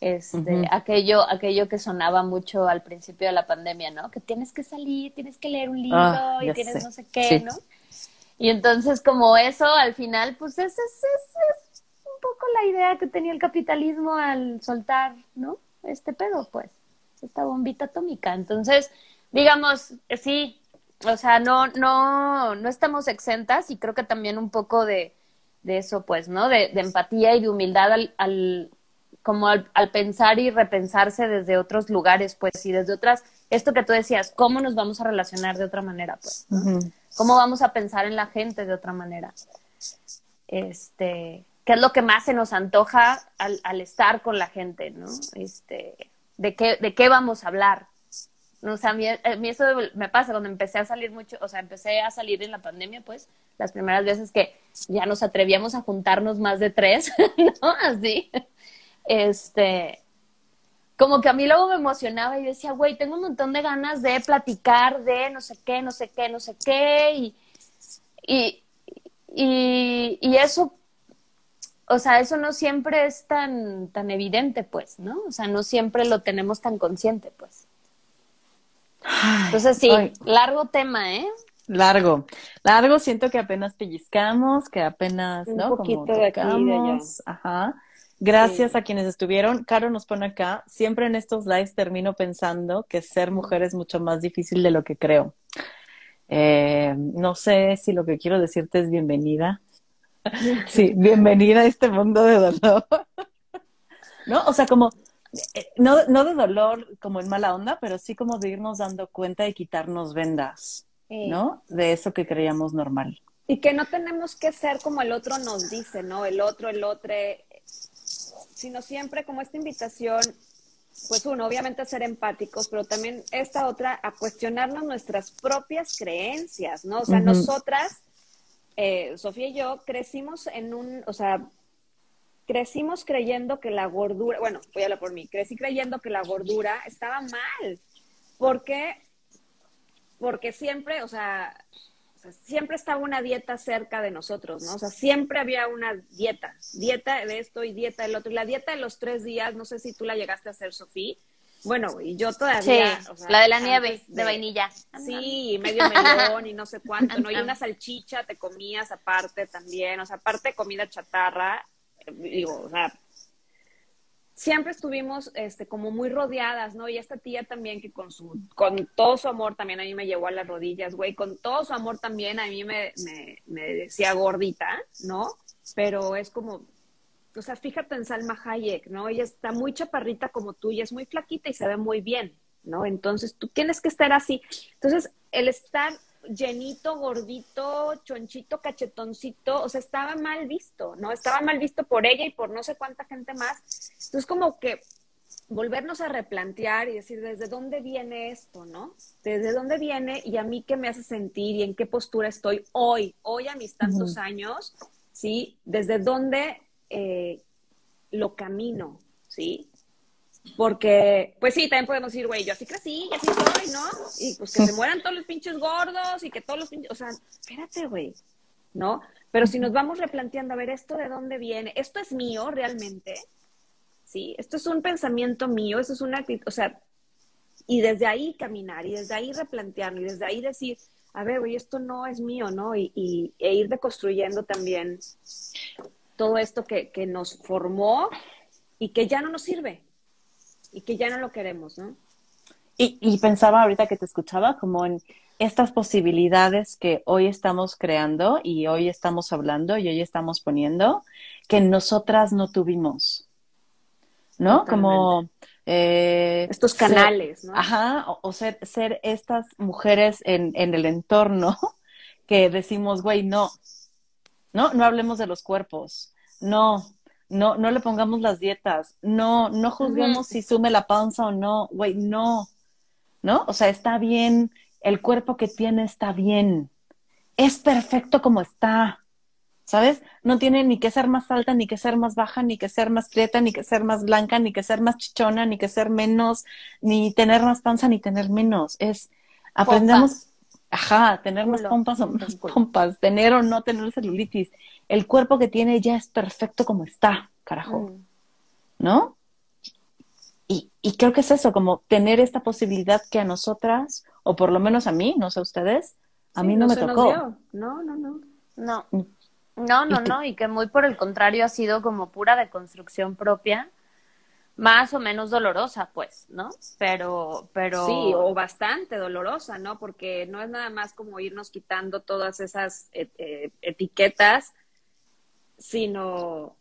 Este, aquello, aquello que sonaba mucho al principio de la pandemia, ¿no? Que tienes que salir, tienes que leer un libro Ah, y ya tienes sé. no sé qué, Sí. ¿no? Y entonces como eso, al final, pues esa es, es, es un poco la idea que tenía el capitalismo al soltar, ¿no? Este pedo, pues, esta bombita atómica. Entonces, digamos, sí, o sea, no, no, no estamos exentas y creo que también un poco de, de eso, pues, ¿no? De, de empatía y de humildad al, al como al, al pensar y repensarse desde otros lugares, pues, y desde otras, esto que tú decías, ¿cómo nos vamos a relacionar de otra manera, pues? ¿Cómo vamos a pensar en la gente de otra manera? Este, ¿qué es lo que más se nos antoja al, al estar con la gente, no? Este, ¿de qué, de qué vamos a hablar? No, o sea, a mí, a mí eso me pasa cuando empecé a salir mucho, o sea, empecé a salir en la pandemia, pues, las primeras veces que ya nos atrevíamos a juntarnos más de tres, ¿no? Así. Este, como que a mí luego me emocionaba y decía, güey, tengo un montón de ganas de platicar de no sé qué, no sé qué, no sé qué, y, y, y, y eso, o sea, eso no siempre es tan, tan evidente, pues, ¿no? O sea, no siempre lo tenemos tan consciente, pues. Entonces, sí, ay, largo tema, ¿eh? largo, largo, siento que apenas pellizcamos, que apenas, Un ¿no? poquito Como de aquí de allá. ajá. Gracias Sí. a quienes estuvieron. Caro nos pone acá, siempre en estos lives termino pensando que ser mujer es mucho más difícil de lo que creo. Eh, no sé si lo que quiero decirte es bienvenida. Sí, bienvenida a este mundo de dolor. ¿No? O sea, como, eh, no, no de dolor como en mala onda, pero sí como de irnos dando cuenta y quitarnos vendas, ¿no? De eso que creíamos normal. Y que no tenemos que ser como el otro nos dice, ¿no? El otro, el otro, sino siempre como esta invitación, pues uno, obviamente a ser empáticos, pero también esta otra, a cuestionarnos nuestras propias creencias, ¿no? O sea, nosotras, eh, Sofía y yo, crecimos en un, o sea, crecimos creyendo que la gordura, bueno, voy a hablar por mí, crecí creyendo que la gordura estaba mal, porque, porque siempre, o sea, o sea, siempre estaba una dieta cerca de nosotros, ¿no? O sea, siempre había una dieta, dieta de esto y dieta del otro. Y la dieta de los tres días, no sé si tú la llegaste a hacer, Sofía, Bueno, y yo todavía. Sí, la de la nieve, de, vainilla. Sí, medio melón y no sé cuánto, ¿no? Y una salchicha te comías aparte también, o sea, aparte comida chatarra, eh, digo, o sea, siempre estuvimos este, como muy rodeadas, ¿no? Y esta tía también que con su, con todo su amor también a mí me llevó a las rodillas, güey, con todo su amor también a mí me, me, me decía gordita, ¿no? Pero es como, o sea, fíjate en Salma Hayek, ¿no? Ella está muy chaparrita como tú y es muy flaquita y se ve muy bien, ¿no? Entonces tú tienes que estar así. Entonces, el estar llenito, gordito, chonchito, cachetoncito, o sea, estaba mal visto, ¿no? Estaba mal visto por ella y por no sé cuánta gente más. Entonces, como que volvernos a replantear y decir, ¿desde dónde viene esto, no? ¿Desde dónde viene y a mí qué me hace sentir y en qué postura estoy hoy, hoy a mis tantos años, ¿sí? ¿Desde dónde eh, lo camino, ¿sí? Porque, pues sí, también podemos decir, güey, yo así crecí y así soy, ¿no? Y pues que se mueran todos los pinches gordos y que todos los pinches, o sea, espérate, güey, ¿no? Pero si nos vamos replanteando, a ver, ¿esto de dónde viene? ¿Esto es mío realmente? ¿Sí? Esto es un pensamiento mío, eso es una actitud, o sea, y desde ahí caminar, y desde ahí replantearlo, y desde ahí decir, a ver, güey, esto no es mío, ¿no? Y, y e ir deconstruyendo también todo esto que, que nos formó y que ya no nos sirve, y que ya no lo queremos, ¿no? Y, y, pensaba ahorita que te escuchaba como en estas posibilidades que hoy estamos creando y hoy estamos hablando y hoy estamos poniendo que nosotras no tuvimos, ¿no? Como eh, estos canales, ¿no? Ajá, o, ser, ser estas mujeres en, en el entorno que decimos, güey, no, no, no hablemos de los cuerpos, no, no, no le pongamos las dietas, no, no juzguemos si sume la panza o no, güey, no, ¿no? O sea, está bien, el cuerpo que tiene está bien, es perfecto como está, ¿sabes? No tiene ni que ser más alta, ni que ser más baja, ni que ser más prieta, ni que ser más blanca, ni que ser más chichona, ni que ser menos, ni tener más panza, ni tener menos, es, aprendemos, ajá, tener más pompas o menos pompas, tener o no tener celulitis, el cuerpo que tiene ya es perfecto como está, carajo. Mm. ¿No? Y, y, creo que es eso, como tener esta posibilidad que a nosotras, o por lo menos a mí, no sé a ustedes, a mí no, me tocó. No, no, no. No. Mm. No, no, no, y que muy por el contrario ha sido como pura deconstrucción propia, más o menos dolorosa, pues, ¿no? Pero, pero. Sí, o bastante dolorosa, ¿no? Porque no es nada más como irnos quitando todas esas eh, eh, etiquetas sino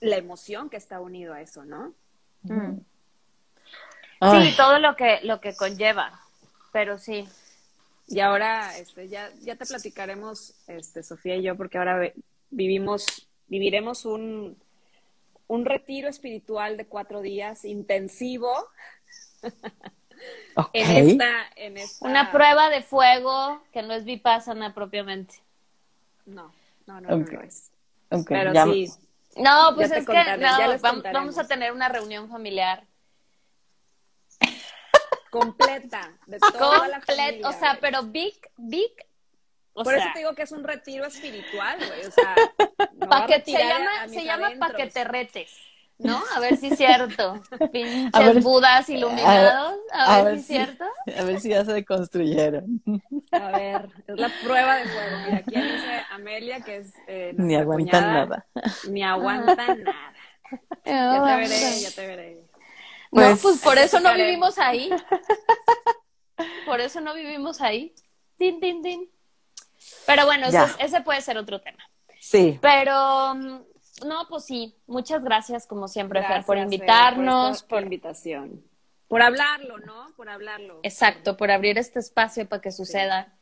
la emoción que está unido a eso, ¿no? Mm. Sí, todo lo que, lo que conlleva, pero sí. Y ahora, este, ya, ya te platicaremos, este, Sofía y yo, porque ahora vivimos, viviremos un, un retiro espiritual de cuatro días intensivo. en, esta, en esta... Una prueba de fuego que no es vipassana propiamente. No, no, no, no, es. Pero sí. No, pues es que vamos, a tener una reunión familiar. Completa, de toda la familia, O sea, pero big, big. Por eso te digo que es un retiro espiritual, güey. O sea, se llama, se llama pa' que te retes. ¿No? A ver si es cierto. Pinches budas iluminados. A, ver, si es cierto. A ver si ya se deconstruyeron. A ver, es la prueba de fuego. Mira, aquí dice Amelia que es. Eh, ni aguantan nada. Ni aguantan nada. ya te veré, ya te veré. Pues, no, pues por eso no vivimos ahí. Por eso no vivimos ahí. Tin, tin, tin. Pero bueno, ese puede ser otro tema. Sí. Pero mm, no, pues sí, muchas gracias como siempre, Fer, por invitarnos. por, invitación. Por hablarlo, ¿no? Por hablarlo. Exacto, por abrir este espacio para que suceda.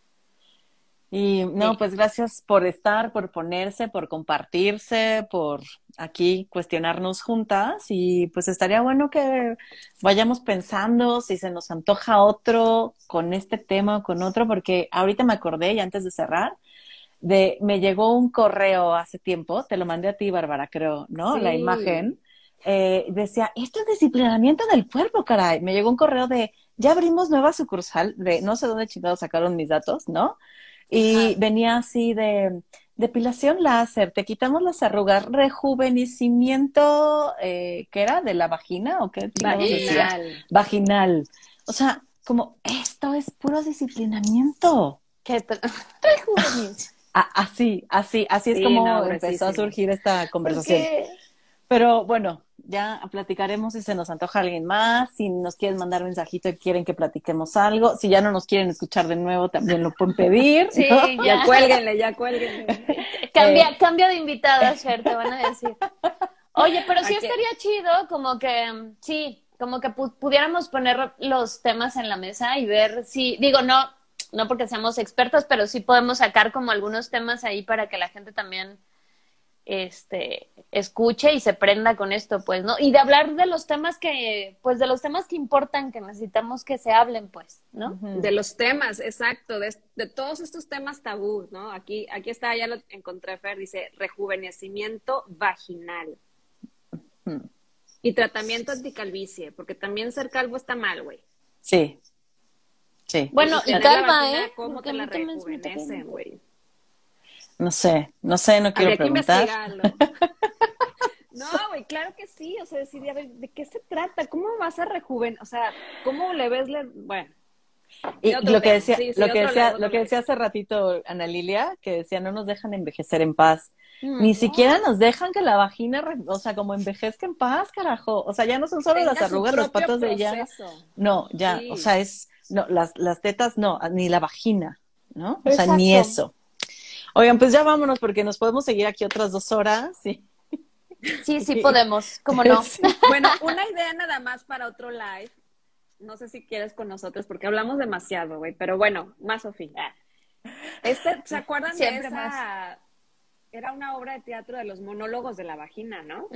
Y no, pues gracias por estar, por ponerse, por compartirse, por aquí cuestionarnos juntas y pues estaría bueno que vayamos pensando si se nos antoja otro con este tema o con otro, porque ahorita me acordé y antes de cerrar, de, me llegó un correo hace tiempo, te lo mandé a ti, Bárbara, creo, ¿no? La imagen. Eh, decía, esto es disciplinamiento del cuerpo, caray. Me llegó un correo de, ya abrimos nueva sucursal, de no sé dónde chingados sacaron mis datos, ¿no? Y venía así de, depilación láser, te quitamos las arrugas, rejuvenecimiento, eh, ¿qué era? ¿De la vagina o qué? Vaginal. Vaginal. O sea, como esto es puro disciplinamiento. ¿Qué. A- así, así, así es Sí, como no, empezó a surgir esta conversación. Porque- Pero bueno, ya platicaremos si se nos antoja alguien más, si nos quieren mandar mensajito y quieren que platiquemos algo, si ya no nos quieren escuchar de nuevo, también lo pueden pedir. Sí, ¿no? ya. Ya cuélguenle, ya cuélguenle. Cambia, cambia de invitada, te van a decir. Oye, pero sí estaría chido como que, sí, como que pu- pudiéramos poner los temas en la mesa y ver si, digo, no, no porque seamos expertos, pero sí podemos sacar como algunos temas ahí para que la gente también este escuche y se prenda con esto, pues, ¿no? Y de hablar de los temas que, pues, de los temas que importan, que necesitamos que se hablen, pues, ¿no? De los temas, exacto, de, de todos estos temas tabú, ¿no? Aquí, aquí está, ya lo encontré, Fer, dice rejuvenecimiento vaginal. Y tratamiento anticalvicie, porque también ser calvo está mal, güey. Sí. Sí. Bueno, y la vagina, ¿eh? ¿Cómo te la rejuvenecen, güey? No sé, no sé, no quiero Habría que preguntar. investigarlo. No, güey, claro que sí. O sea, decir, a ver, ¿de qué se trata? ¿Cómo vas a rejuven? O sea, ¿cómo le ves? Le... Bueno, Y lo que decía, Sí, sí, lo que decía, lado, lo que decía hace ratito Ana Lilia, que decía no nos dejan envejecer en paz. Mm. Ni siquiera nos dejan que la vagina, re- o sea, como envejezca en paz, carajo. O sea, ya no son solo tenga las arrugas, propio patas de ella. No, ya, Sí. o sea, es, no, las, las tetas no, ni la vagina, ¿no? O sea, ni eso. Oigan, pues ya vámonos porque nos podemos seguir aquí otras dos horas. Sí. Sí, sí podemos, ¿cómo no? Sí. Bueno, una idea nada más para otro live. No sé si quieres con nosotros, porque hablamos demasiado, güey. Pero bueno, más Sofía. Este, ¿se acuerdan Siempre de esa? Era una obra de teatro de los monólogos de la vagina, ¿no?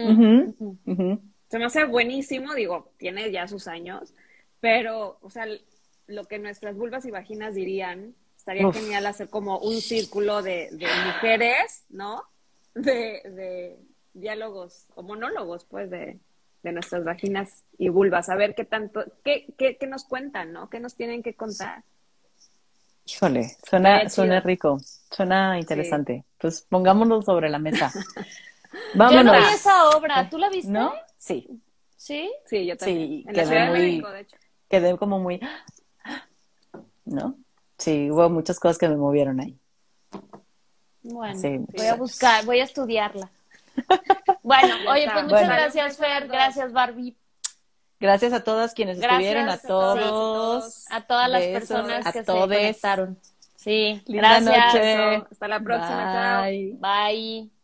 Se me hace buenísimo, digo, tiene ya sus años, pero, o sea, lo que nuestras vulvas y vaginas dirían, estaría Uf. genial hacer como un círculo de, de mujeres, ¿no? De, de diálogos o monólogos, pues, de, de nuestras vaginas y vulvas, a ver qué tanto, qué, qué, qué nos cuentan, ¿no? ¿Qué nos tienen que contar? Híjole, suena, suena rico, suena interesante. Pues pongámonos sobre la mesa. Yo Vámonos. no vi esa obra, ¿tú la viste? ¿No? Sí, ¿Sí? Sí, yo también. Sí, en quedé la Ciudad muy- de México, de hecho. quedé como muy, ¿no? Sí, hubo muchas cosas que me movieron ahí. Bueno, Sí. voy a buscar, voy a estudiarla. Bueno, oye, pues muchas Bueno. gracias, Fer, gracias, Barbie, Gracias a todas quienes Gracias estuvieron, a todos. a todas las Besos personas a que todes. se conectaron. Sí, Linda gracias. noche. Hasta la próxima, chao. Bye.